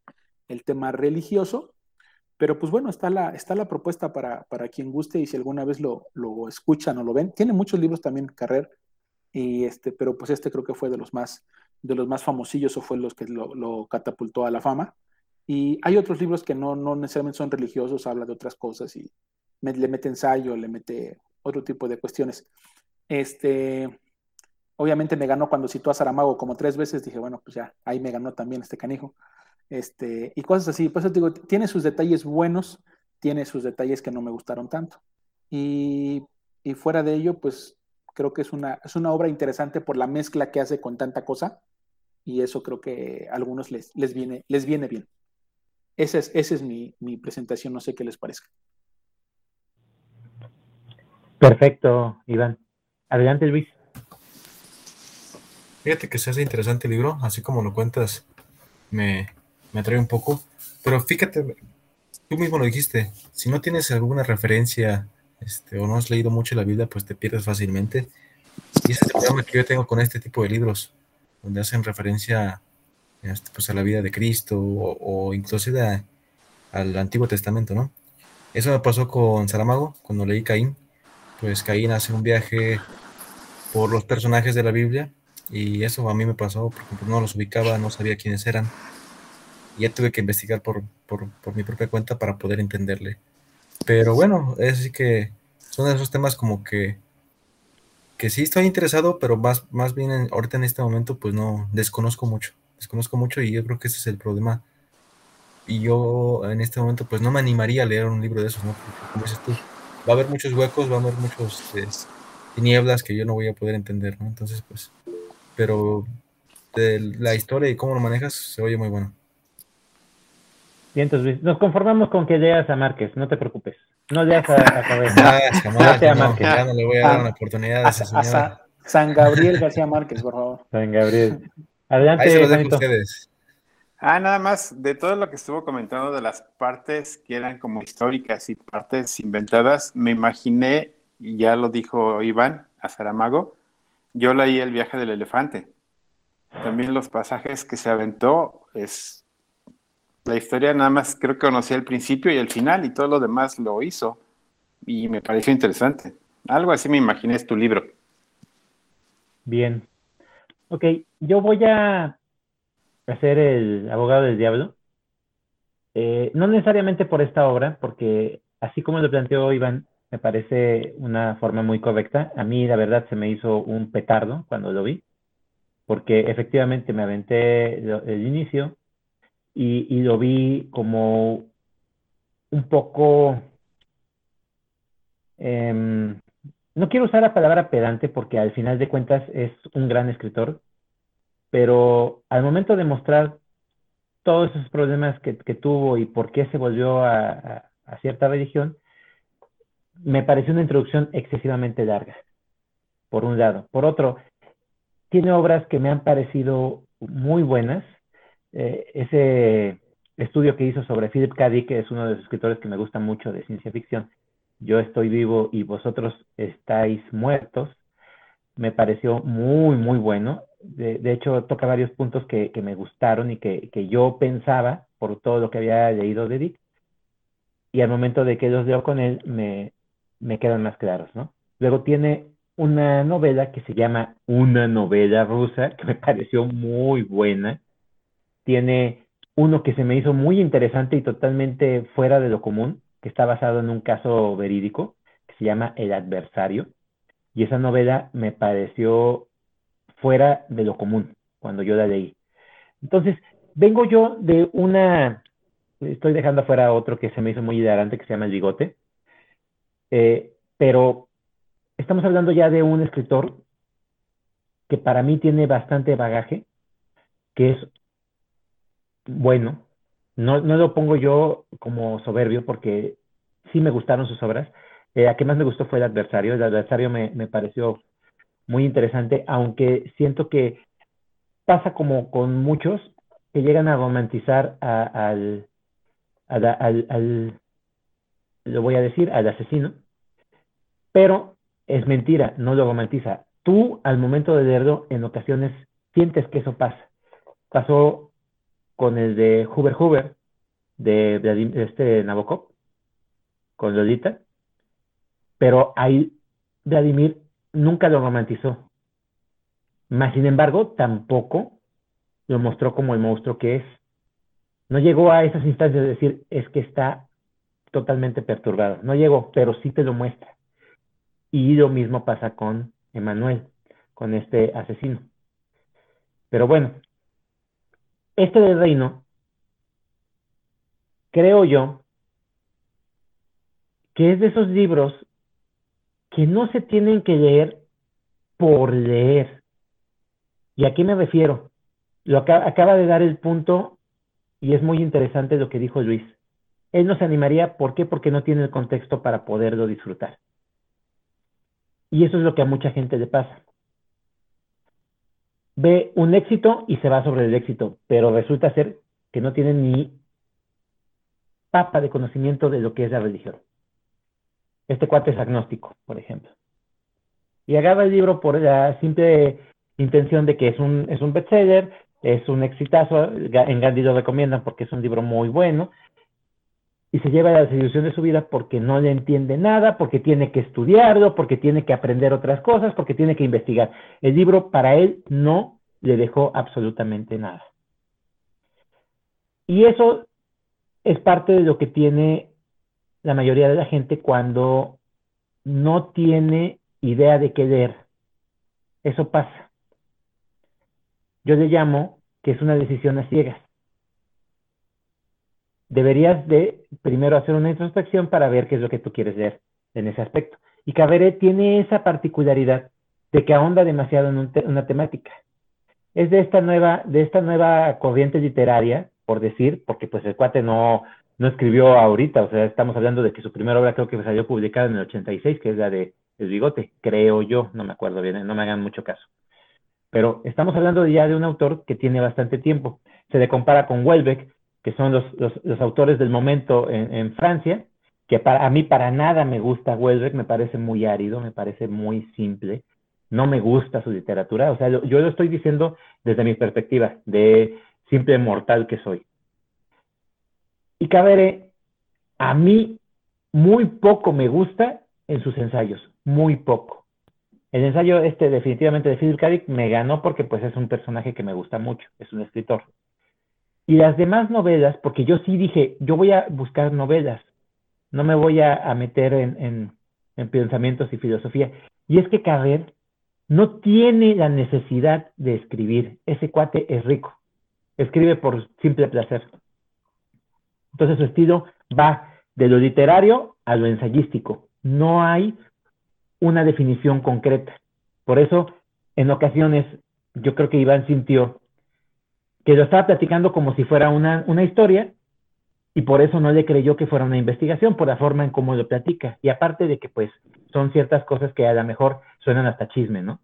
el tema religioso. Pero pues bueno, está la, está la propuesta para, para quien guste y si alguna vez lo, lo escuchan o lo ven. Tiene muchos libros también, Carrer, este, pero pues este creo que fue de los más, de los más famosillos o fue los que lo, catapultó a la fama. Y hay otros libros que no, no necesariamente son religiosos, habla de otras cosas y le mete ensayo, le mete otro tipo de cuestiones. Este, obviamente me ganó cuando citó a Saramago como tres veces, dije, bueno, pues ya, ahí me ganó también este canijo. Este, y cosas así, por eso digo, tiene sus detalles buenos, tiene sus detalles que no me gustaron tanto. Y, y fuera de ello, pues creo que es una, es una obra interesante por la mezcla que hace con tanta cosa, y eso creo que a algunos les, les, viene, les viene bien. Esa es, esa es mi, mi presentación, no sé qué les parezca. Perfecto, Iván. Adelante, Luis. Fíjate que se hace interesante el libro, así como lo cuentas, me, me atrae un poco. Pero fíjate, tú mismo lo dijiste, si no tienes alguna referencia este, o no has leído mucho la Biblia, pues te pierdes fácilmente. Y ese es el problema que yo tengo con este tipo de libros, donde hacen referencia este, pues, a la vida de Cristo o, inclusive al Antiguo Testamento, ¿no? Eso me pasó con Saramago, cuando leí Caín. Pues Caín hace un viaje por los personajes de la Biblia y eso a mí me pasó porque no los ubicaba, no sabía quiénes eran. Ya tuve que investigar por, por, por mi propia cuenta para poder entenderle. Pero bueno, es así que son esos temas como que, que sí estoy interesado, pero más, más bien ahorita en este momento pues no desconozco mucho. Desconozco mucho y yo creo que ese es el problema. Y yo en este momento pues no me animaría a leer un libro de esos, ¿no? Porque como dices tú, va a haber muchos huecos, va a haber muchos este, tinieblas que yo no voy a poder entender, ¿no? Entonces pues pero de la historia y cómo lo manejas se oye muy bueno. Bien, entonces nos conformamos con que leas a Márquez, no te preocupes. No leas a, a Cabeza. Ah, Márquez. Ya no le voy a dar una oportunidad a, esa señora. San Gabriel García Márquez, por favor. San Gabriel. Adelante. Ahí se los dejo a ustedes. Ah, nada más, de todo lo que estuvo comentando de las partes que eran como históricas y partes inventadas, me imaginé, y ya lo dijo Iván, a Saramago, yo leí El viaje del elefante. También los pasajes que se aventó es la historia nada más creo que conocí el principio y el final y todo lo demás lo hizo y me pareció interesante. Algo así me imaginé es tu libro. Bien. Ok, yo voy a hacer el abogado del diablo. Eh, no necesariamente por esta obra, porque así como lo planteó Iván, me parece una forma muy correcta. A mí, la verdad, se me hizo un petardo cuando lo vi, porque efectivamente me aventé el inicio y, lo vi como un poco... Em, no quiero usar la palabra pedante porque al final de cuentas es un gran escritor, pero al momento de mostrar todos esos problemas que, tuvo y por qué se volvió a cierta religión, me pareció una introducción excesivamente larga, por un lado. Por otro, tiene obras que me han parecido muy buenas. Eh, ese estudio que hizo sobre Philip K. Dick, que es uno de los escritores que me gusta mucho de ciencia ficción, Yo estoy vivo y vosotros estáis muertos, me pareció muy, muy bueno. De, hecho, toca varios puntos que, me gustaron y que, que, yo pensaba por todo lo que había leído de Dick. Y al momento de que los leo con él, me, me quedan más claros, ¿no? Luego tiene una novela que se llama Una novela rusa, que me pareció muy buena. Tiene uno que se me hizo muy interesante y totalmente fuera de lo común, que está basado en un caso verídico, que se llama El adversario. Y esa novela me pareció fuera de lo común cuando yo la leí. Entonces, vengo yo de una, estoy dejando afuera otro que se me hizo muy hilarante, que se llama El Bigote, eh, pero estamos hablando ya de un escritor que para mí tiene bastante bagaje, que es bueno. No, lo pongo yo como soberbio porque sí me gustaron sus obras. Eh, a que más me gustó fue El adversario. El adversario me, pareció muy interesante, aunque siento que pasa como con muchos que llegan a romantizar al, al, lo voy a decir, al asesino, pero es mentira, no lo romantiza. tú al momento de leerlo, en ocasiones sientes que eso pasa. Pasó con el de Huber Huber, de, de este Nabokov, con Lolita, pero ahí Vladimir nunca lo romantizó. Mas, sin embargo, tampoco lo mostró como el monstruo que es. No llegó a esas instancias de decir, es que está totalmente perturbado. No llegó, pero sí te lo muestra. Y lo mismo pasa con Emanuel, con este asesino. Pero bueno, este del reino, creo yo, que es de esos libros que no se tienen que leer por leer. ¿Y a qué me refiero? Lo acaba de dar el punto y es muy interesante lo que dijo Luis. Él no se animaría, ¿por qué? Porque no tiene el contexto para poderlo disfrutar. Y eso es lo que a mucha gente le pasa. Ve un éxito y se va sobre el éxito, pero resulta ser que no tiene ni papa de conocimiento de lo que es la religión. Este cuate es agnóstico, por ejemplo. Y agarra el libro por la simple intención de que es un, es un bestseller, es un exitazo, en Gandhi lo recomiendan porque es un libro muy bueno, y se lleva a la desilusión de su vida porque no le entiende nada, porque tiene que estudiarlo, porque tiene que aprender otras cosas, porque tiene que investigar. El libro para él no le dejó absolutamente nada. Y eso es parte de lo que tiene la mayoría de la gente cuando no tiene idea de qué leer. Eso pasa. Yo le llamo que es una decisión a ciegas deberías de primero hacer una introspección para ver qué es lo que tú quieres leer en ese aspecto. Y Cabaret tiene esa particularidad de que ahonda demasiado en una temática. Es de esta nueva, de esta nueva corriente literaria, por decir, porque pues el cuate no, no escribió ahorita, o sea, estamos hablando de que su primera obra creo que salió publicada en el 86, que es la de El Bigote, creo yo, no me acuerdo bien, no me hagan mucho caso. Pero estamos hablando ya de un autor que tiene bastante tiempo. Se le compara con Welbeck, que son los, los, autores del momento en, Francia, que para, a mí para nada me gusta Welbeck, me parece muy árido, me parece muy simple, no me gusta su literatura, o sea, yo lo estoy diciendo desde mi perspectiva, de simple mortal que soy. Y Cabrera, a mí muy poco me gusta en sus ensayos, muy poco. El ensayo este definitivamente de Philip K. me ganó porque pues es un personaje que me gusta mucho, es un escritor. Y las demás novelas, porque yo sí dije, yo voy a buscar novelas, no me voy a, meter en, pensamientos y filosofía. Y es que Carrer no tiene la necesidad de escribir. Ese cuate es rico. Escribe por simple placer. Entonces su estilo va de lo literario a lo ensayístico. No hay una definición concreta. Por eso, en ocasiones, yo creo que Iván sintió que lo estaba platicando como si fuera una, una historia y por eso no le creyó que fuera una investigación, por la forma en cómo lo platica. Y aparte de que pues son ciertas cosas que a lo mejor suenan hasta chisme, ¿no?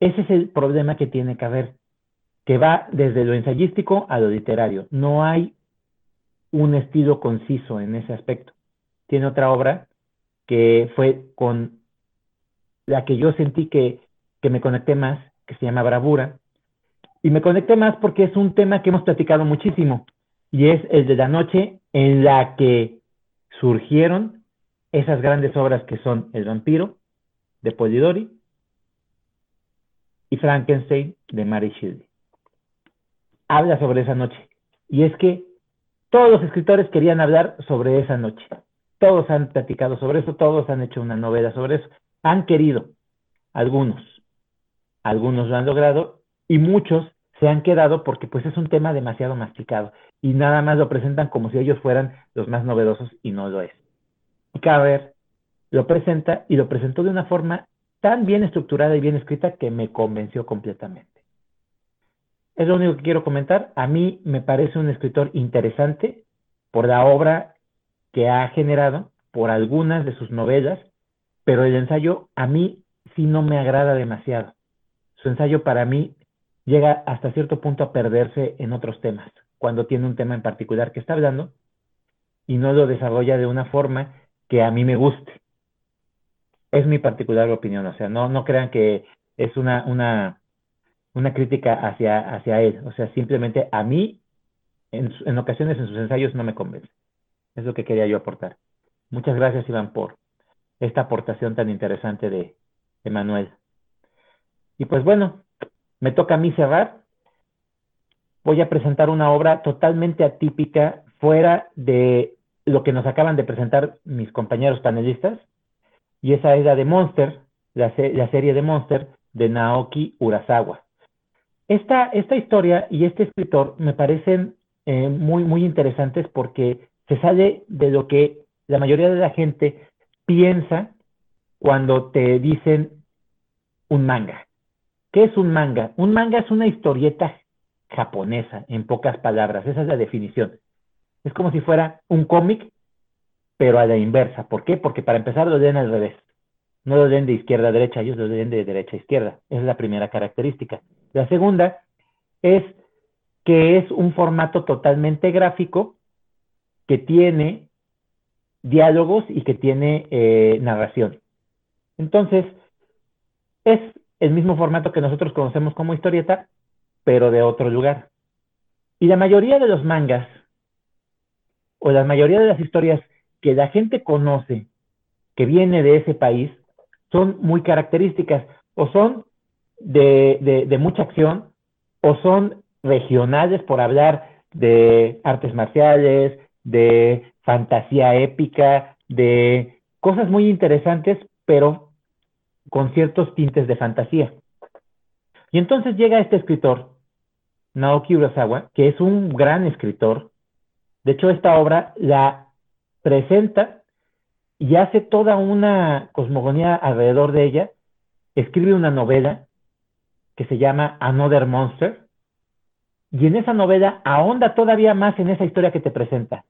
Ese es el problema que tiene que haber, que va desde lo ensayístico a lo literario. No hay un estilo conciso en ese aspecto. Tiene otra obra que fue con la que yo sentí que, que me conecté más, que se llama Bravura, y me conecté más porque es un tema que hemos platicado muchísimo y es el de la noche en la que surgieron esas grandes obras que son El vampiro de Polidori y Frankenstein de Mary Shelley. Habla sobre esa noche y es que todos los escritores querían hablar sobre esa noche. Todos han platicado sobre eso, todos han hecho una novela sobre eso. Han querido, algunos. Algunos lo han logrado y muchos se han quedado porque pues es un tema demasiado masticado y nada más lo presentan como si ellos fueran los más novedosos y no lo es. Y Carver lo presenta y lo presentó de una forma tan bien estructurada y bien escrita que me convenció completamente. Es lo único que quiero comentar. A mí me parece un escritor interesante por la obra que ha generado, por algunas de sus novelas, pero el ensayo a mí sí no me agrada demasiado. Su ensayo para mí llega hasta cierto punto a perderse en otros temas, cuando tiene un tema en particular que está hablando y no lo desarrolla de una forma que a mí me guste. Es mi particular opinión, o sea, no, no crean que, es una, una, una crítica hacia, hacia él. O sea, simplemente a mí, en, en ocasiones en sus ensayos no me convence. Es lo que quería yo aportar. Muchas gracias, Iván, por esta aportación tan interesante de Emanuel. Y pues bueno, me toca a mí cerrar. Voy a presentar una obra totalmente atípica, fuera de lo que nos acaban de presentar mis compañeros panelistas, y esa es la de Monster, la, serie de Monster de Naoki Urasawa. Esta, historia y este escritor me parecen eh, muy, muy interesantes porque se sale de lo que la mayoría de la gente piensa cuando te dicen un manga. ¿Qué es un manga? Un manga es una historieta japonesa, en pocas palabras. Esa es la definición. Es como si fuera un cómic, pero a la inversa. ¿Por qué? Porque para empezar lo leen al revés. No lo leen de izquierda a derecha, ellos lo leen de derecha a izquierda. Esa es la primera característica. La segunda es que es un formato totalmente gráfico que tiene diálogos y que tiene eh, narración. Entonces, es el mismo formato que nosotros conocemos como historieta, pero de otro lugar. Y la mayoría de los mangas, o la mayoría de las historias que la gente conoce, que viene de ese país, son muy características, o son de, de mucha acción, o son regionales por hablar de artes marciales, de fantasía épica, de cosas muy interesantes, pero con ciertos tintes de fantasía. Y entonces llega este escritor, Naoki Urasawa, que es un gran escritor. De hecho, esta obra la presenta y hace toda una cosmogonía alrededor de ella. Escribe una novela que se llama Another Monster. Y en esa novela ahonda todavía más en esa historia que te presenta.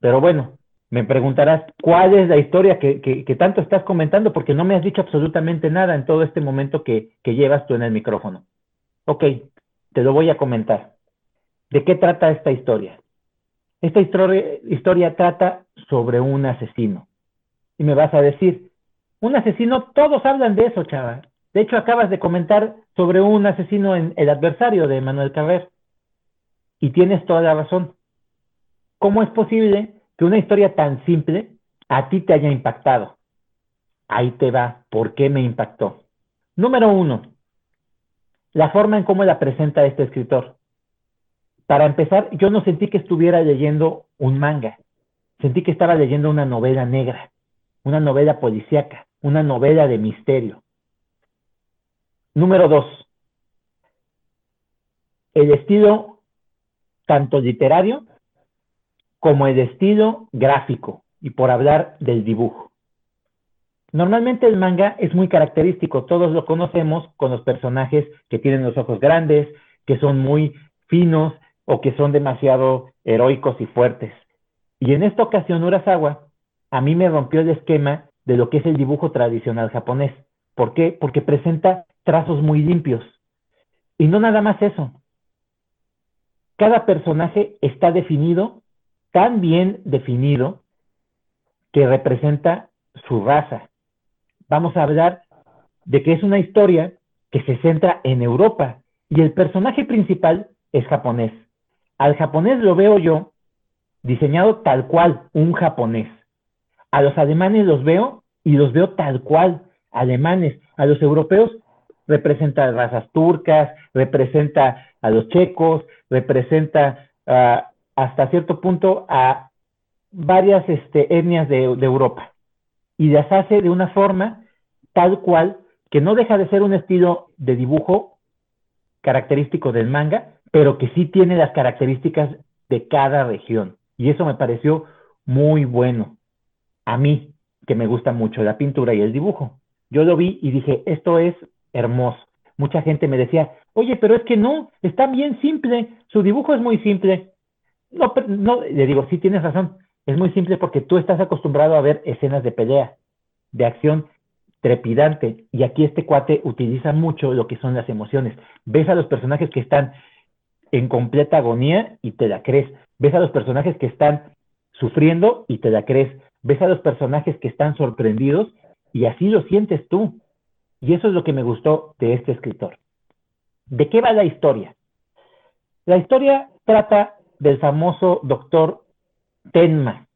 Pero bueno, me preguntarás, ¿cuál es la historia que, tanto estás comentando? Porque no me has dicho absolutamente nada en todo este momento que, llevas tú en el micrófono. Ok, te lo voy a comentar. ¿De qué trata esta historia? Esta historia, trata sobre un asesino. Y me vas a decir, un asesino, todos hablan de eso, chava. De hecho, acabas de comentar sobre un asesino en el adversario de Manuel Carrer. Y tienes toda la razón. ¿Cómo es posible que una historia tan simple a ti te haya impactado. Ahí te va, ¿por qué me impactó? Número uno, la forma en cómo la presenta este escritor. Para empezar, yo no sentí que estuviera leyendo un manga, sentí que estaba leyendo una novela negra, una novela policíaca, una novela de misterio. Número dos, el estilo tanto literario como el estilo gráfico y por hablar del dibujo. Normalmente el manga es muy característico, todos lo conocemos con los personajes que tienen los ojos grandes, que son muy finos o que son demasiado heroicos y fuertes. Y en esta ocasión Urasawa a mí me rompió el esquema de lo que es el dibujo tradicional japonés. ¿Por qué? Porque presenta trazos muy limpios. Y no nada más eso. Cada personaje está definido tan bien definido que representa su raza. Vamos a hablar de que es una historia que se centra en Europa y el personaje principal es japonés. Al japonés lo veo yo diseñado tal cual, un japonés. A los alemanes los veo y los veo tal cual, alemanes. A los europeos representa razas turcas, representa a los checos, representa a hasta cierto punto a varias este, etnias de, Europa y las hace de una forma tal cual que no deja de ser un estilo de dibujo característico del manga, pero que sí tiene las características de cada región. Y eso me pareció muy bueno. A mí, que me gusta mucho la pintura y el dibujo. Yo lo vi y dije, esto es hermoso. Mucha gente me decía, oye, pero es que no, está bien simple, su dibujo es muy simple. No, no, le digo, sí tienes razón. Es muy simple porque tú estás acostumbrado a ver escenas de pelea, de acción trepidante. Y aquí este cuate utiliza mucho lo que son las emociones. Ves a los personajes que están en completa agonía y te la crees. Ves a los personajes que están sufriendo y te la crees. Ves a los personajes que están sorprendidos y así lo sientes tú. Y eso es lo que me gustó de este escritor. ¿De qué va la historia? La historia trata del famoso doctor Tenma,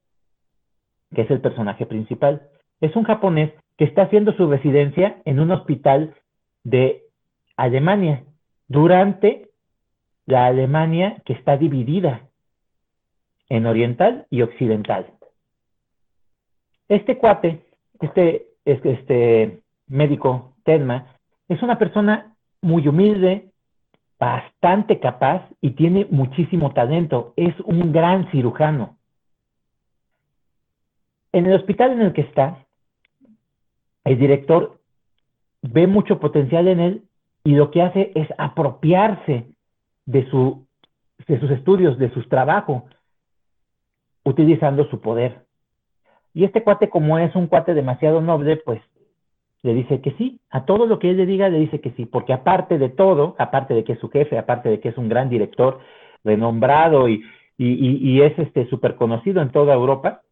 que es el personaje principal. Es un japonés que está haciendo su residencia en un hospital de Alemania durante la Alemania que está dividida en oriental y occidental. Este cuate, este, este médico, Tenma, es una persona muy humilde, bastante capaz y tiene muchísimo talento. Es un gran cirujano. En el hospital en el que está, el director ve mucho potencial en él y lo que hace es apropiarse de, su, de sus estudios, de sus trabajos, utilizando su poder. Y este cuate, como es un cuate demasiado noble, pues le dice que sí, a todo lo que él le diga le dice que sí, porque aparte de todo, aparte de que es su jefe, aparte de que es un gran director renombrado y, y, es este súper conocido en toda Europa,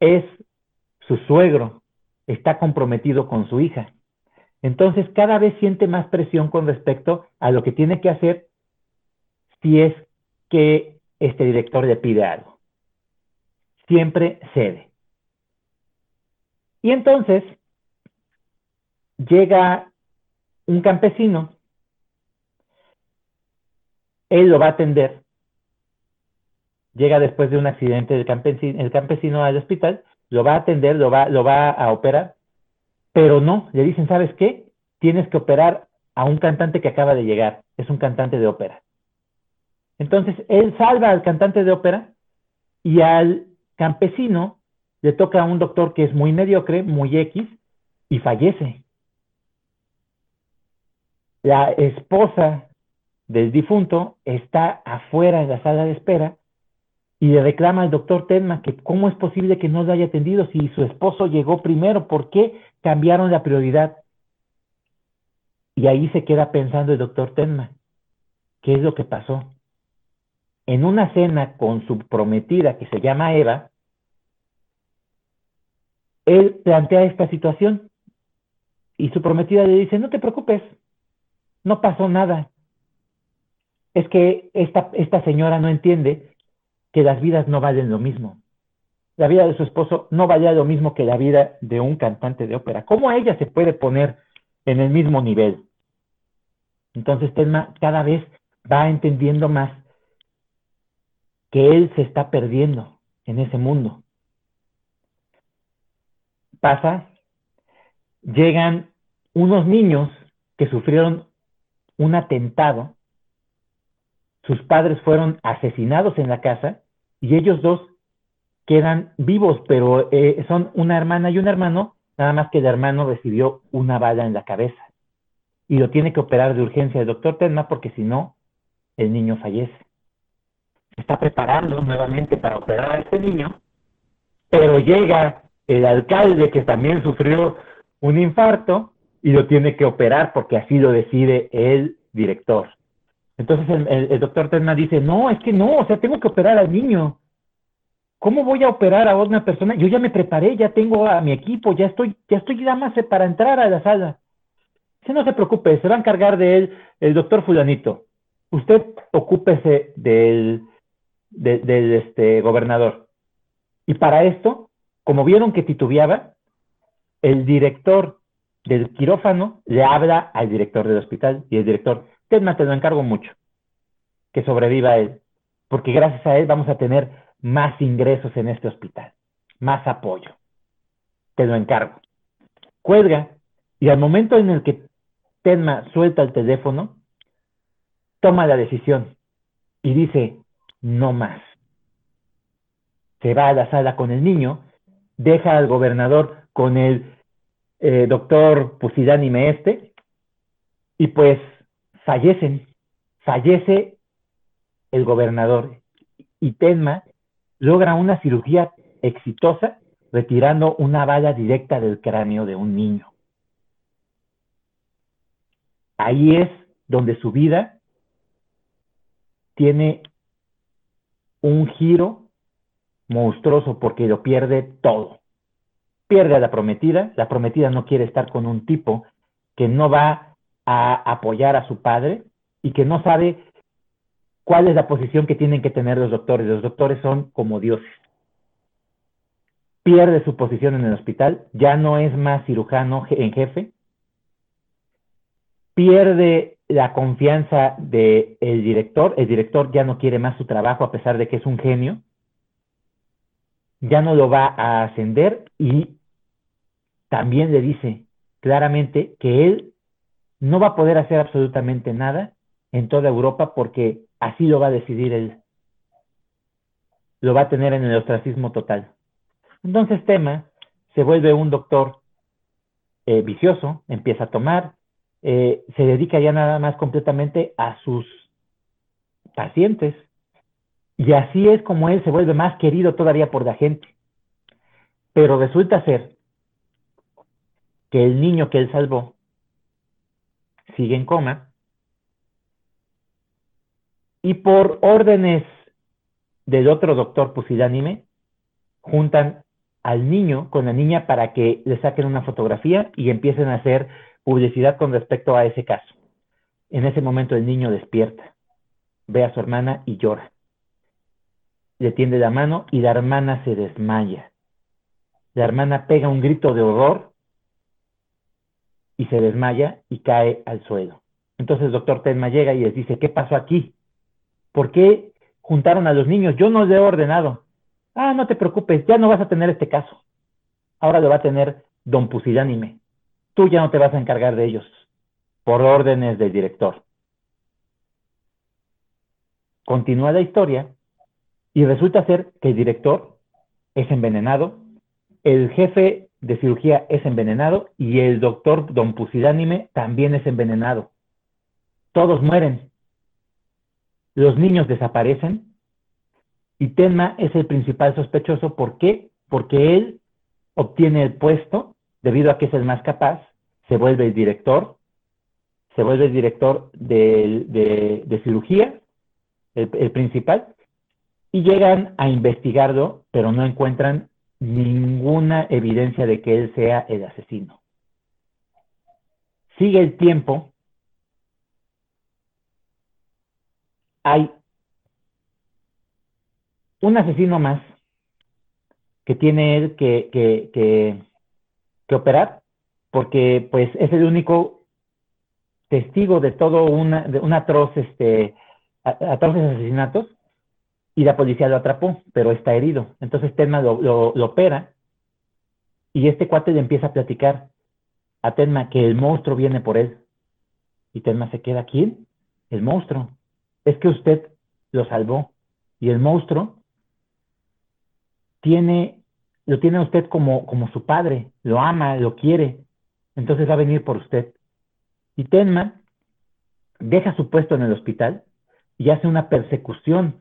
es su suegro, está comprometido con su hija. Entonces cada vez siente más presión con respecto a lo que tiene que hacer si es que este director le pide algo. Siempre cede. Y entonces llega un campesino, él lo va a atender, llega después de un accidente el campesino, el campesino al hospital, lo va a atender, lo va, lo va a operar, pero no, le dicen, ¿sabes qué? Tienes que operar a un cantante que acaba de llegar, es un cantante de ópera. Entonces, él salva al cantante de ópera y al campesino le toca a un doctor que es muy mediocre, muy X, y fallece la esposa del difunto está afuera en la sala de espera y le reclama al doctor Tenma que cómo es posible que no lo haya atendido si su esposo llegó primero, ¿por qué cambiaron la prioridad? Y ahí se queda pensando el doctor Tenma, ¿qué es lo que pasó? En una cena con su prometida que se llama Eva, él plantea esta situación y su prometida le dice, no te preocupes, no pasó nada. Es que esta, esta señora no entiende que las vidas no valen lo mismo. La vida de su esposo no valía lo mismo que la vida de un cantante de ópera. ¿Cómo ella se puede poner en el mismo nivel? Entonces Telma cada vez va entendiendo más que él se está perdiendo en ese mundo. Pasa, llegan unos niños que sufrieron un atentado, sus padres fueron asesinados en la casa y ellos dos quedan vivos, pero eh, son una hermana y un hermano, nada más que el hermano recibió una bala en la cabeza y lo tiene que operar de urgencia el doctor Tenma porque si no, el niño fallece. Está preparando nuevamente para operar a este niño, pero llega el alcalde que también sufrió un infarto y lo tiene que operar porque así lo decide el director. Entonces el, doctor Terna dice, no, es que no, o sea, tengo que operar al niño. ¿Cómo voy a operar a una persona? Yo ya me preparé, ya tengo a mi equipo, ya estoy, ya estoy nada más para entrar a la sala. Dice, no se preocupe, se va a encargar de él el doctor fulanito. Usted ocúpese del, del este, gobernador. Y para esto, como vieron que titubeaba, el director del quirófano le habla al director del hospital y el director, Tedma, te lo encargo mucho, que sobreviva él, porque gracias a él vamos a tener más ingresos en este hospital, más apoyo. Te lo encargo. Cuelga y al momento en el que Tedma suelta el teléfono, toma la decisión y dice, no más. Se va a la sala con el niño, deja al gobernador con el eh, doctor Pusidani Meeste, y pues fallecen, fallece el gobernador y Tenma logra una cirugía exitosa retirando una bala directa del cráneo de un niño. Ahí es donde su vida tiene un giro monstruoso porque lo pierde todo pierde a la prometida, la prometida no quiere estar con un tipo que no va a apoyar a su padre y que no sabe cuál es la posición que tienen que tener los doctores. Los doctores son como dioses. Pierde su posición en el hospital, ya no es más cirujano en jefe, pierde la confianza del director, el director ya no quiere más su trabajo a pesar de que es un genio, ya no lo va a ascender y también le dice claramente que él no va a poder hacer absolutamente nada en toda Europa porque así lo va a decidir él. Lo va a tener en el ostracismo total. Entonces Tema se vuelve un doctor eh, vicioso, empieza a tomar, eh, se dedica ya nada más completamente a sus pacientes. Y así es como él se vuelve más querido todavía por la gente. Pero resulta ser que el niño que él salvó sigue en coma y por órdenes del otro doctor pusilánime juntan al niño con la niña para que le saquen una fotografía y empiecen a hacer publicidad con respecto a ese caso. En ese momento el niño despierta, ve a su hermana y llora. Le tiende la mano y la hermana se desmaya. La hermana pega un grito de horror y se desmaya y cae al suelo. Entonces el doctor Tenma llega y les dice, ¿qué pasó aquí? ¿Por qué juntaron a los niños? Yo no les he ordenado. Ah, no te preocupes, ya no vas a tener este caso. Ahora lo va a tener don Pusilánime. Tú ya no te vas a encargar de ellos, por órdenes del director. Continúa la historia y resulta ser que el director es envenenado, el jefe de cirugía es envenenado y el doctor don Pusilánime también es envenenado. Todos mueren. Los niños desaparecen y Tenma es el principal sospechoso. ¿Por qué? Porque él obtiene el puesto debido a que es el más capaz, se vuelve el director, se vuelve el director de, cirugía, el, principal, y llegan a investigarlo, pero no encuentran ninguna evidencia de que él sea el asesino. Sigue el tiempo, hay un asesino más que tiene él que, que, que operar porque pues es el único testigo de todo una, de un atroz, este, atroces asesinatos, y la policía lo atrapó, pero está herido. Entonces Tenma lo, lo, opera, y este cuate le empieza a platicar a Tenma que el monstruo viene por él. Y Tenma se queda, ¿quién? El monstruo. Es que usted lo salvó. Y el monstruo tiene, lo tiene usted como, como su padre, lo ama, lo quiere, entonces va a venir por usted. Y Tenma deja su puesto en el hospital y hace una persecución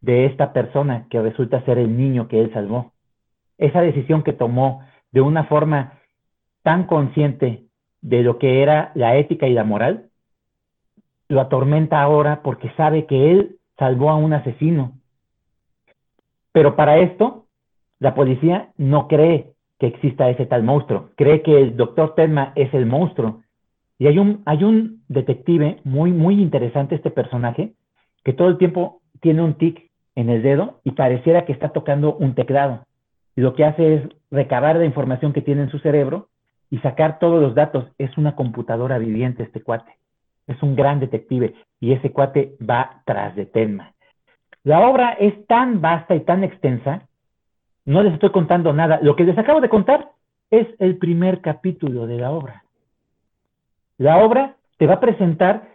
de esta persona que resulta ser el niño que él salvó. Esa decisión que tomó de una forma tan consciente de lo que era la ética y la moral, lo atormenta ahora porque sabe que él salvó a un asesino. Pero para esto, la policía no cree que exista ese tal monstruo. Cree que el doctor Tenma es el monstruo. Y hay un, hay un detective muy, muy interesante, este personaje, que todo el tiempo tiene un tic en el dedo y pareciera que está tocando un teclado. Y lo que hace es recabar la información que tiene en su cerebro y sacar todos los datos. Es una computadora viviente este cuate. Es un gran detective y ese cuate va tras de Tenma. La obra es tan vasta y tan extensa no les estoy contando nada. Lo que les acabo de contar es el primer capítulo de la obra. La obra te va a presentar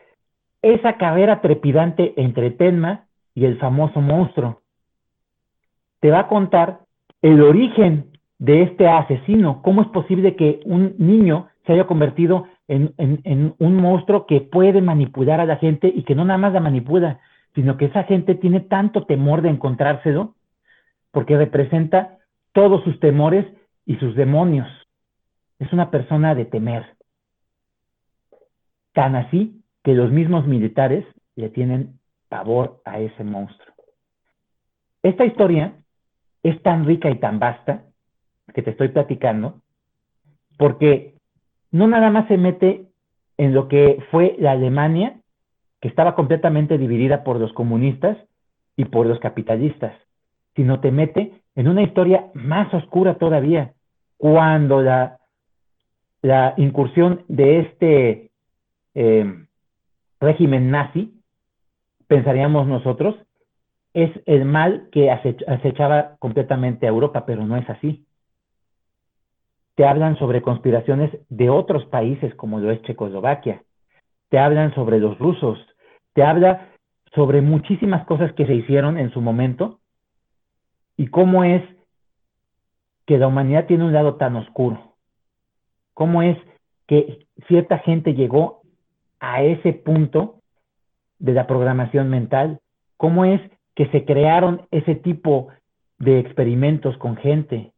esa carrera trepidante entre Tenma y el famoso monstruo. Te va a contar el origen de este asesino, cómo es posible que un niño se haya convertido en, un monstruo que puede manipular a la gente y que no nada más la manipula, sino que esa gente tiene tanto temor de encontrárselo porque representa todos sus temores y sus demonios. Es una persona de temer. Tan así que los mismos militares le tienen pavor a ese monstruo. Esta historia es tan rica y tan vasta que te estoy platicando porque no nada más se mete en lo que fue la Alemania, que estaba completamente dividida por los comunistas y por los capitalistas, sino te mete en una historia más oscura todavía, cuando la, incursión de este eh, régimen nazi, pensaríamos nosotros, es el mal que acechaba completamente a Europa, pero no es así. Te hablan sobre conspiraciones de otros países como lo es Checoslovaquia, te hablan sobre los rusos, te habla sobre muchísimas cosas que se hicieron en su momento. Y cómo es que la humanidad tiene un lado tan oscuro, cómo es que cierta gente llegó a ese punto de la programación mental, cómo es que se crearon ese tipo de experimentos con gente.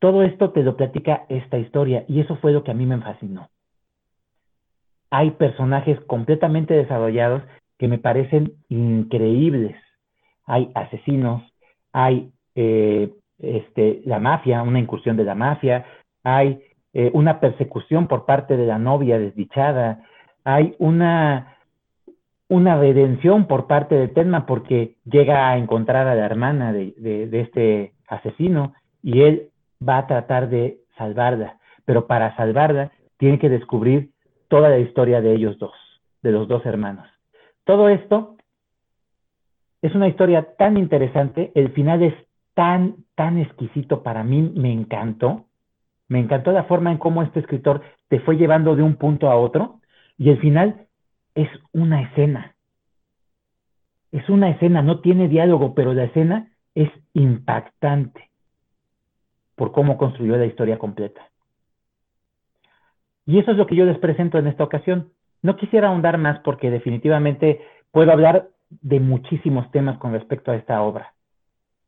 Todo esto te lo platica esta historia y eso fue lo que a mí me fascinó. Hay personajes completamente desarrollados que me parecen increíbles. Hay asesinos, hay eh, este, la mafia, una incursión de la mafia, hay eh, una persecución por parte de la novia desdichada, hay una una redención por parte de Tenma porque llega a encontrar a la hermana de, este asesino y él va a tratar de salvarla, pero para salvarla tiene que descubrir toda la historia de ellos dos, de los dos hermanos. Todo esto es una historia tan interesante, el final es tan, tan exquisito para mí, me encantó, me encantó la forma en cómo este escritor te fue llevando de un punto a otro y el final es una escena. Es una escena, no tiene diálogo, pero la escena es impactante por cómo construyó la historia completa. Y eso es lo que yo les presento en esta ocasión. No quisiera ahondar más porque definitivamente puedo hablar de muchísimos temas con respecto a esta obra.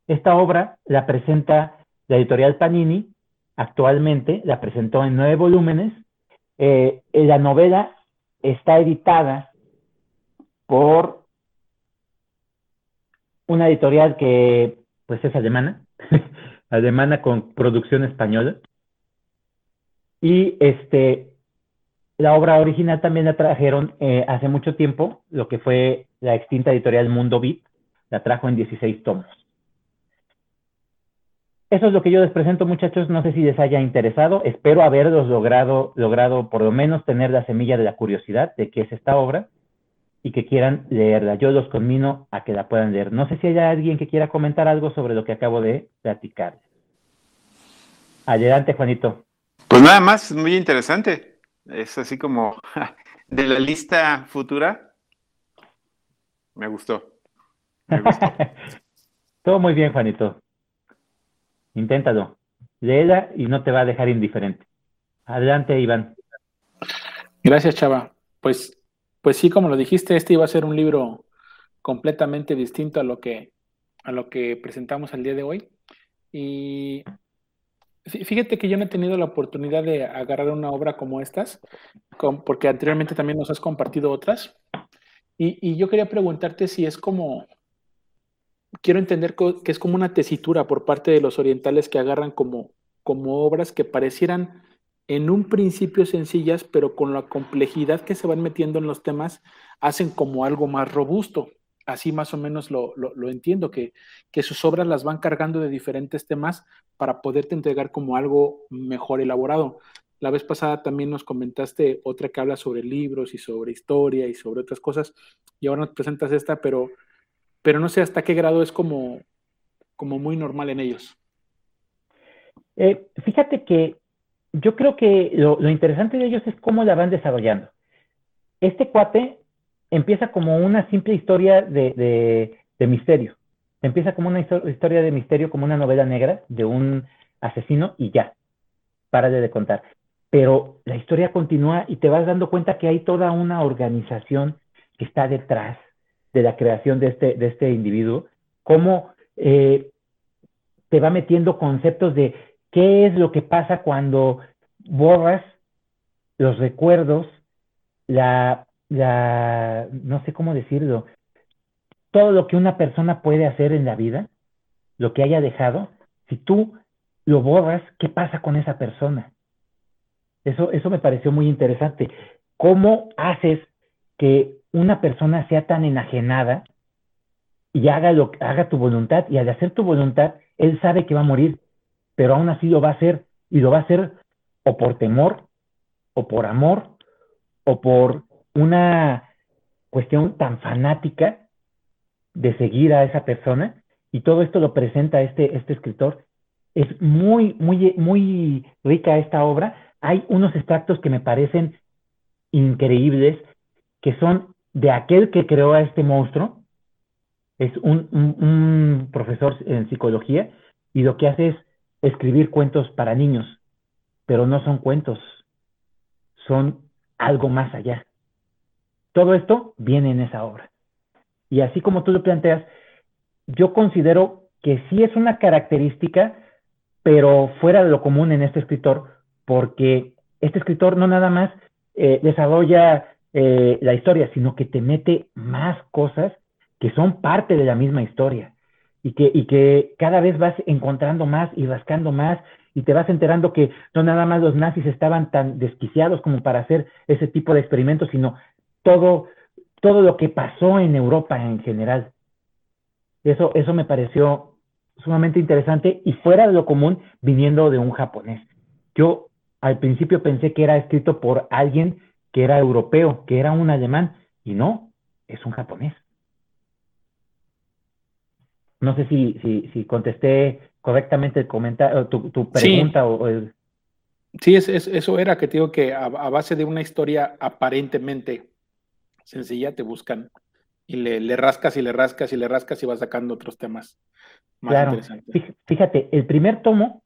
Esta obra la presenta la editorial Panini, actualmente la presentó en nueve volúmenes. Eh, la novela está editada por una editorial que pues es alemana, alemana con producción española. Y este, la obra original también la trajeron eh, hace mucho tiempo, lo que fue la extinta editorial Mundo Beat, la trajo en 16 tomos. Eso es lo que yo les presento, muchachos. No sé si les haya interesado. Espero haberlos logrado, logrado por lo menos tener la semilla de la curiosidad de qué es esta obra y que quieran leerla. Yo los conmino a que la puedan leer. No sé si hay alguien que quiera comentar algo sobre lo que acabo de platicar. Adelante, Juanito. Pues nada más, muy interesante. Es así como de la lista futura. Me gustó. Me gustó. Todo muy bien, Juanito. Inténtalo. Léela y no te va a dejar indiferente. Adelante, Iván. Gracias, Chava. Pues, pues sí, como lo dijiste, este iba a ser un libro completamente distinto a lo que, a lo que presentamos el día de hoy. Y fíjate que yo no he tenido la oportunidad de agarrar una obra como estas, porque anteriormente también nos has compartido otras. Y, y yo quería preguntarte si es como, quiero entender que es como una tesitura por parte de los orientales que agarran como, como obras que parecieran en un principio sencillas, pero con la complejidad que se van metiendo en los temas, hacen como algo más robusto. Así más o menos lo, entiendo, que, que, sus obras las van cargando de diferentes temas para poderte entregar como algo mejor elaborado. La vez pasada también nos comentaste otra que habla sobre libros y sobre historia y sobre otras cosas, y ahora nos presentas esta, pero pero no sé hasta qué grado es como, como muy normal en ellos. Eh, fíjate que yo creo que lo, interesante de ellos es cómo la van desarrollando. Este cuate empieza como una simple historia de, misterio. Empieza como una historia de misterio, como una novela negra de un asesino y ya, para de contar. Pero la historia continúa y te vas dando cuenta que hay toda una organización que está detrás de la creación de este, de este individuo, cómo eh, te va metiendo conceptos de qué es lo que pasa cuando borras los recuerdos, la, la, no sé cómo decirlo, todo lo que una persona puede hacer en la vida, lo que haya dejado, si tú lo borras, ¿qué pasa con esa persona? Eso, eso me pareció muy interesante. ¿cómo haces que una persona sea tan enajenada y haga, lo, haga tu voluntad? Y al hacer tu voluntad, él sabe que va a morir, pero aún así lo va a hacer y lo va a hacer o por temor, o por amor, o por una cuestión tan fanática de seguir a esa persona. Y todo esto lo presenta este, este escritor. Es muy, muy, muy rica esta obra. Hay unos extractos que me parecen increíbles, que son de aquel que creó a este monstruo. Es un, profesor en psicología y lo que hace es escribir cuentos para niños, pero no son cuentos, son algo más allá. Todo esto viene en esa obra. Y así como tú lo planteas, yo considero que sí es una característica, pero fuera de lo común en este escritor, porque este escritor no nada más eh, desarrolla eh, la historia, sino que te mete más cosas que son parte de la misma historia y que, y que cada vez vas encontrando más y rascando más y te vas enterando que no nada más los nazis estaban tan desquiciados como para hacer ese tipo de experimentos, sino todo, todo lo que pasó en Europa en general. Eso, eso me pareció sumamente interesante y fuera de lo común viniendo de un japonés. Yo al principio pensé que era escrito por alguien que era europeo, que era un alemán, y no, es un japonés. No sé si, si, si contesté correctamente el comentario, tu, tu pregunta sí. o, el... Sí, es, es, eso era que te digo que a, a, base de una historia aparentemente sencilla te buscan y le, le, rascas y le rascas y le rascas y vas sacando otros temas más claro. interesantes. Fíjate, el primer tomo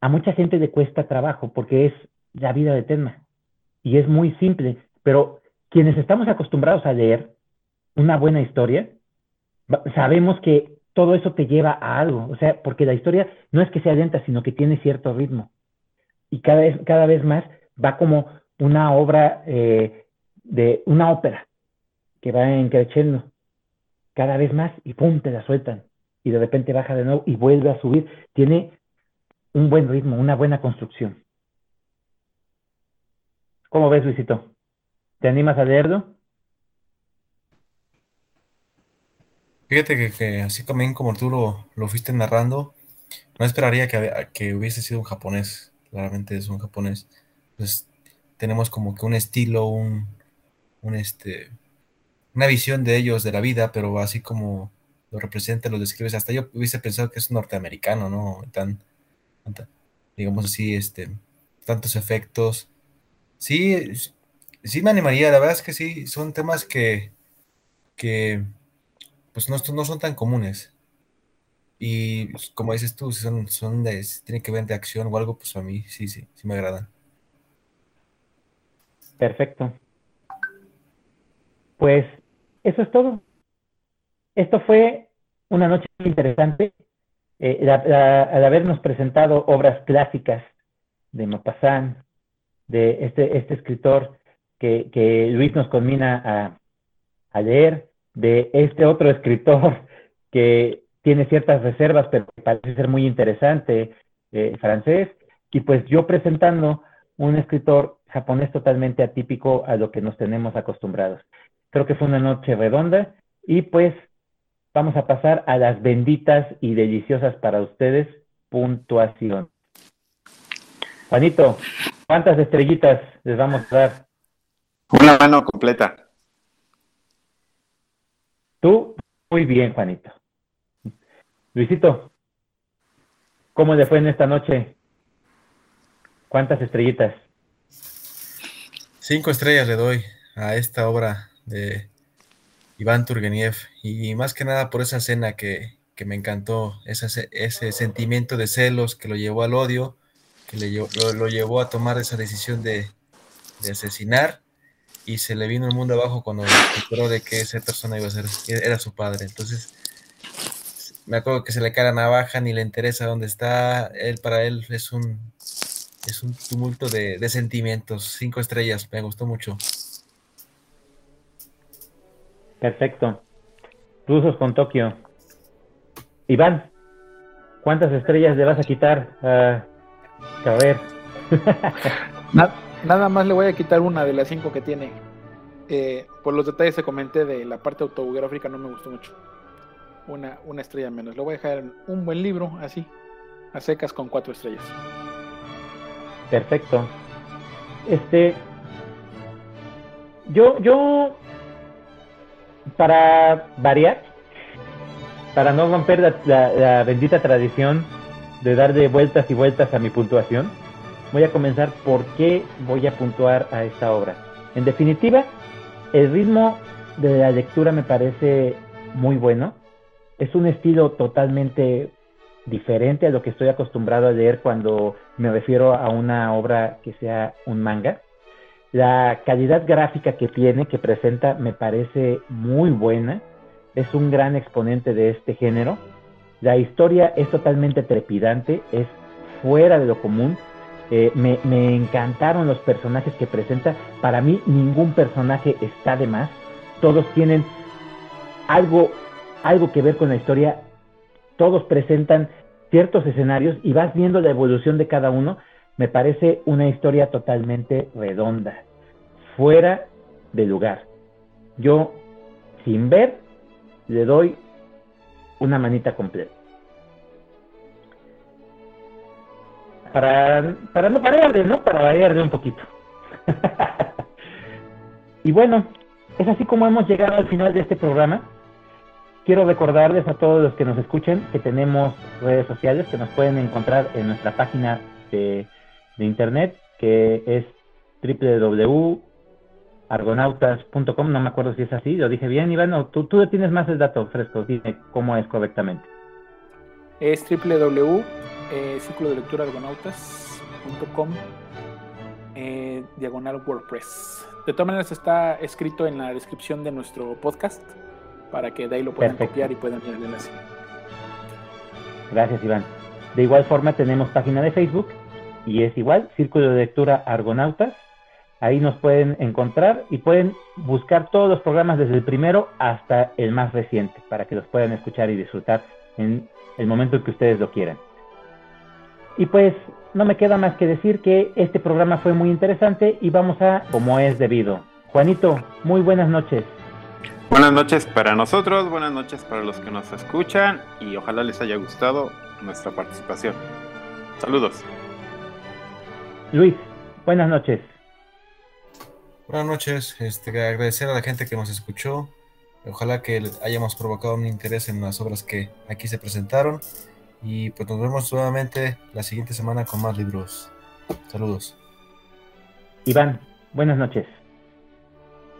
a mucha gente le cuesta trabajo porque es la vida de Tenma y es muy simple, pero quienes estamos acostumbrados a leer una buena historia, sabemos que todo eso te lleva a algo, o sea, porque la historia no es que sea lenta, sino que tiene cierto ritmo. Y cada vez, cada vez más va como una obra eh, de una ópera que va creciendo cada vez más y pum, te la sueltan. Y de repente baja de nuevo y vuelve a subir. Tiene un buen ritmo, una buena construcción. ¿Cómo ves, Luisito? ¿Te animas a leerlo? Fíjate que, así también como tú lo, lo, fuiste narrando, no esperaría que, que, hubiese sido un japonés. Claramente es un japonés. Pues tenemos como que un estilo, un, un este, una visión de ellos, de la vida, pero así como lo representa, lo describes. Hasta yo hubiese pensado que es norteamericano, ¿no? Tan, digamos así, este, tantos efectos. Sí, sí me animaría, la verdad es que sí, son temas que, que pues no, no son tan comunes. Y pues, como dices tú, si son, son de, si tienen que ver de acción o algo, pues a mí sí, sí, sí me agradan. Perfecto. Pues eso es todo. Esto fue una noche interesante eh, la, al habernos presentado obras clásicas de Maupassant, de este, este escritor que, que Luis nos conmina a, leer, de este otro escritor que tiene ciertas reservas, pero parece ser muy interesante, eh, francés, y pues yo presentando un escritor japonés totalmente atípico a lo que nos tenemos acostumbrados. Creo que fue una noche redonda y pues vamos a pasar a las benditas y deliciosas para ustedes puntuación. Juanito, ¿cuántas estrellitas les vamos a dar? Una mano completa. Tú, muy bien, Juanito. Luisito, ¿cómo le fue en esta noche? ¿Cuántas estrellitas? Cinco estrellas le doy a esta obra de Iván Turgeniev, y más que nada por esa escena que, que me encantó, ese, ese, sentimiento de celos que lo llevó al odio, que le, lo, lo, llevó a tomar esa decisión de, de, asesinar, y se le vino el mundo abajo cuando enteró de que esa persona iba a ser, era su padre. Entonces, me acuerdo que se le cae la navaja, ni le interesa dónde está, él para él es un, es un tumulto de, de sentimientos, cinco estrellas, me gustó mucho. Perfecto. Rusos con Tokio. Iván, ¿cuántas estrellas le vas a quitar a, a ver? Nada más le voy a quitar una de las cinco que tiene. Eh, por los detalles que comenté de la parte autobiográfica no me gustó mucho. Una, una estrella menos. Le voy a dejar un buen libro, así, a secas con cuatro estrellas. Perfecto. Este, yo, yo, para variar, para no romper la, la, bendita tradición de dar de vueltas y vueltas a mi puntuación, voy a comenzar por qué voy a puntuar a esta obra. En definitiva, el ritmo de la lectura me parece muy bueno. Es un estilo totalmente diferente a lo que estoy acostumbrado a leer cuando me refiero a una obra que sea un manga. La calidad gráfica que tiene, que presenta, me parece muy buena. Es un gran exponente de este género. La historia es totalmente trepidante, es fuera de lo común. Eh, me, me encantaron los personajes que presenta. Para mí ningún personaje está de más. Todos tienen algo, algo que ver con la historia todos presentan ciertos escenarios y vas viendo la evolución de cada uno, me parece una historia totalmente redonda, fuera de lugar. Yo, sin ver, le doy una manita completa. Para, para no variarle, ¿no? Para variarle un poquito. y bueno, es así como hemos llegado al final de este programa. Quiero recordarles a todos los que nos escuchen que tenemos redes sociales que nos pueden encontrar en nuestra página de, internet que es www.argonautas.com, no me acuerdo si es así, lo dije bien, Iván, o tú, tú tienes más el dato fresco, dime cómo es correctamente. Es www, eh, de lectura argonautas.com, eh, diagonal WordPress. De todas maneras está escrito en la descripción de nuestro podcast para que de ahí lo puedan copiar y puedan ver el enlace. Gracias, Iván. De igual forma tenemos página de Facebook y es igual, Círculo de Lectura Argonautas. Ahí nos pueden encontrar y pueden buscar todos los programas desde el primero hasta el más reciente para que los puedan escuchar y disfrutar en el momento en que ustedes lo quieran. Y pues no me queda más que decir que este programa fue muy interesante y vamos a como es debido. Juanito, muy buenas noches. Buenas noches para nosotros, buenas noches para los que nos escuchan y ojalá les haya gustado nuestra participación. Saludos. Luis, buenas noches. Buenas noches, este, agradecer a la gente que nos escuchó. Ojalá que hayamos provocado un interés en las obras que aquí se presentaron. Y pues nos vemos nuevamente la siguiente semana con más libros. Saludos. Iván, buenas noches.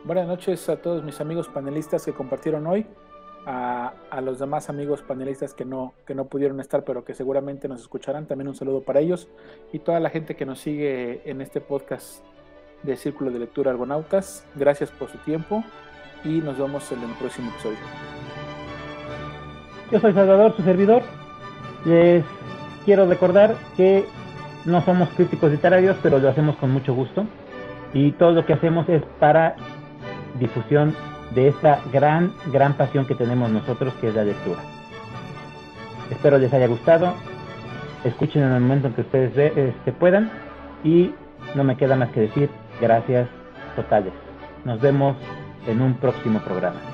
Buenas noches a todos mis amigos panelistas que compartieron hoy, a, los demás amigos panelistas que no, que no pudieron estar, pero que seguramente nos escucharán. También un saludo para ellos y toda la gente que nos sigue en este podcast de Círculo de Lectura Argonautas. Gracias por su tiempo y nos vemos en el próximo episodio. Yo soy Salvador, su servidor. Les quiero recordar que no somos críticos literarios, pero lo hacemos con mucho gusto. Y todo lo que hacemos es para difusión de esta gran, gran pasión que tenemos nosotros, que es la lectura. Espero les haya gustado. Escuchen en el momento en que ustedes este, puedan. Y no me queda más que decir gracias totales. Nos vemos en un próximo programa.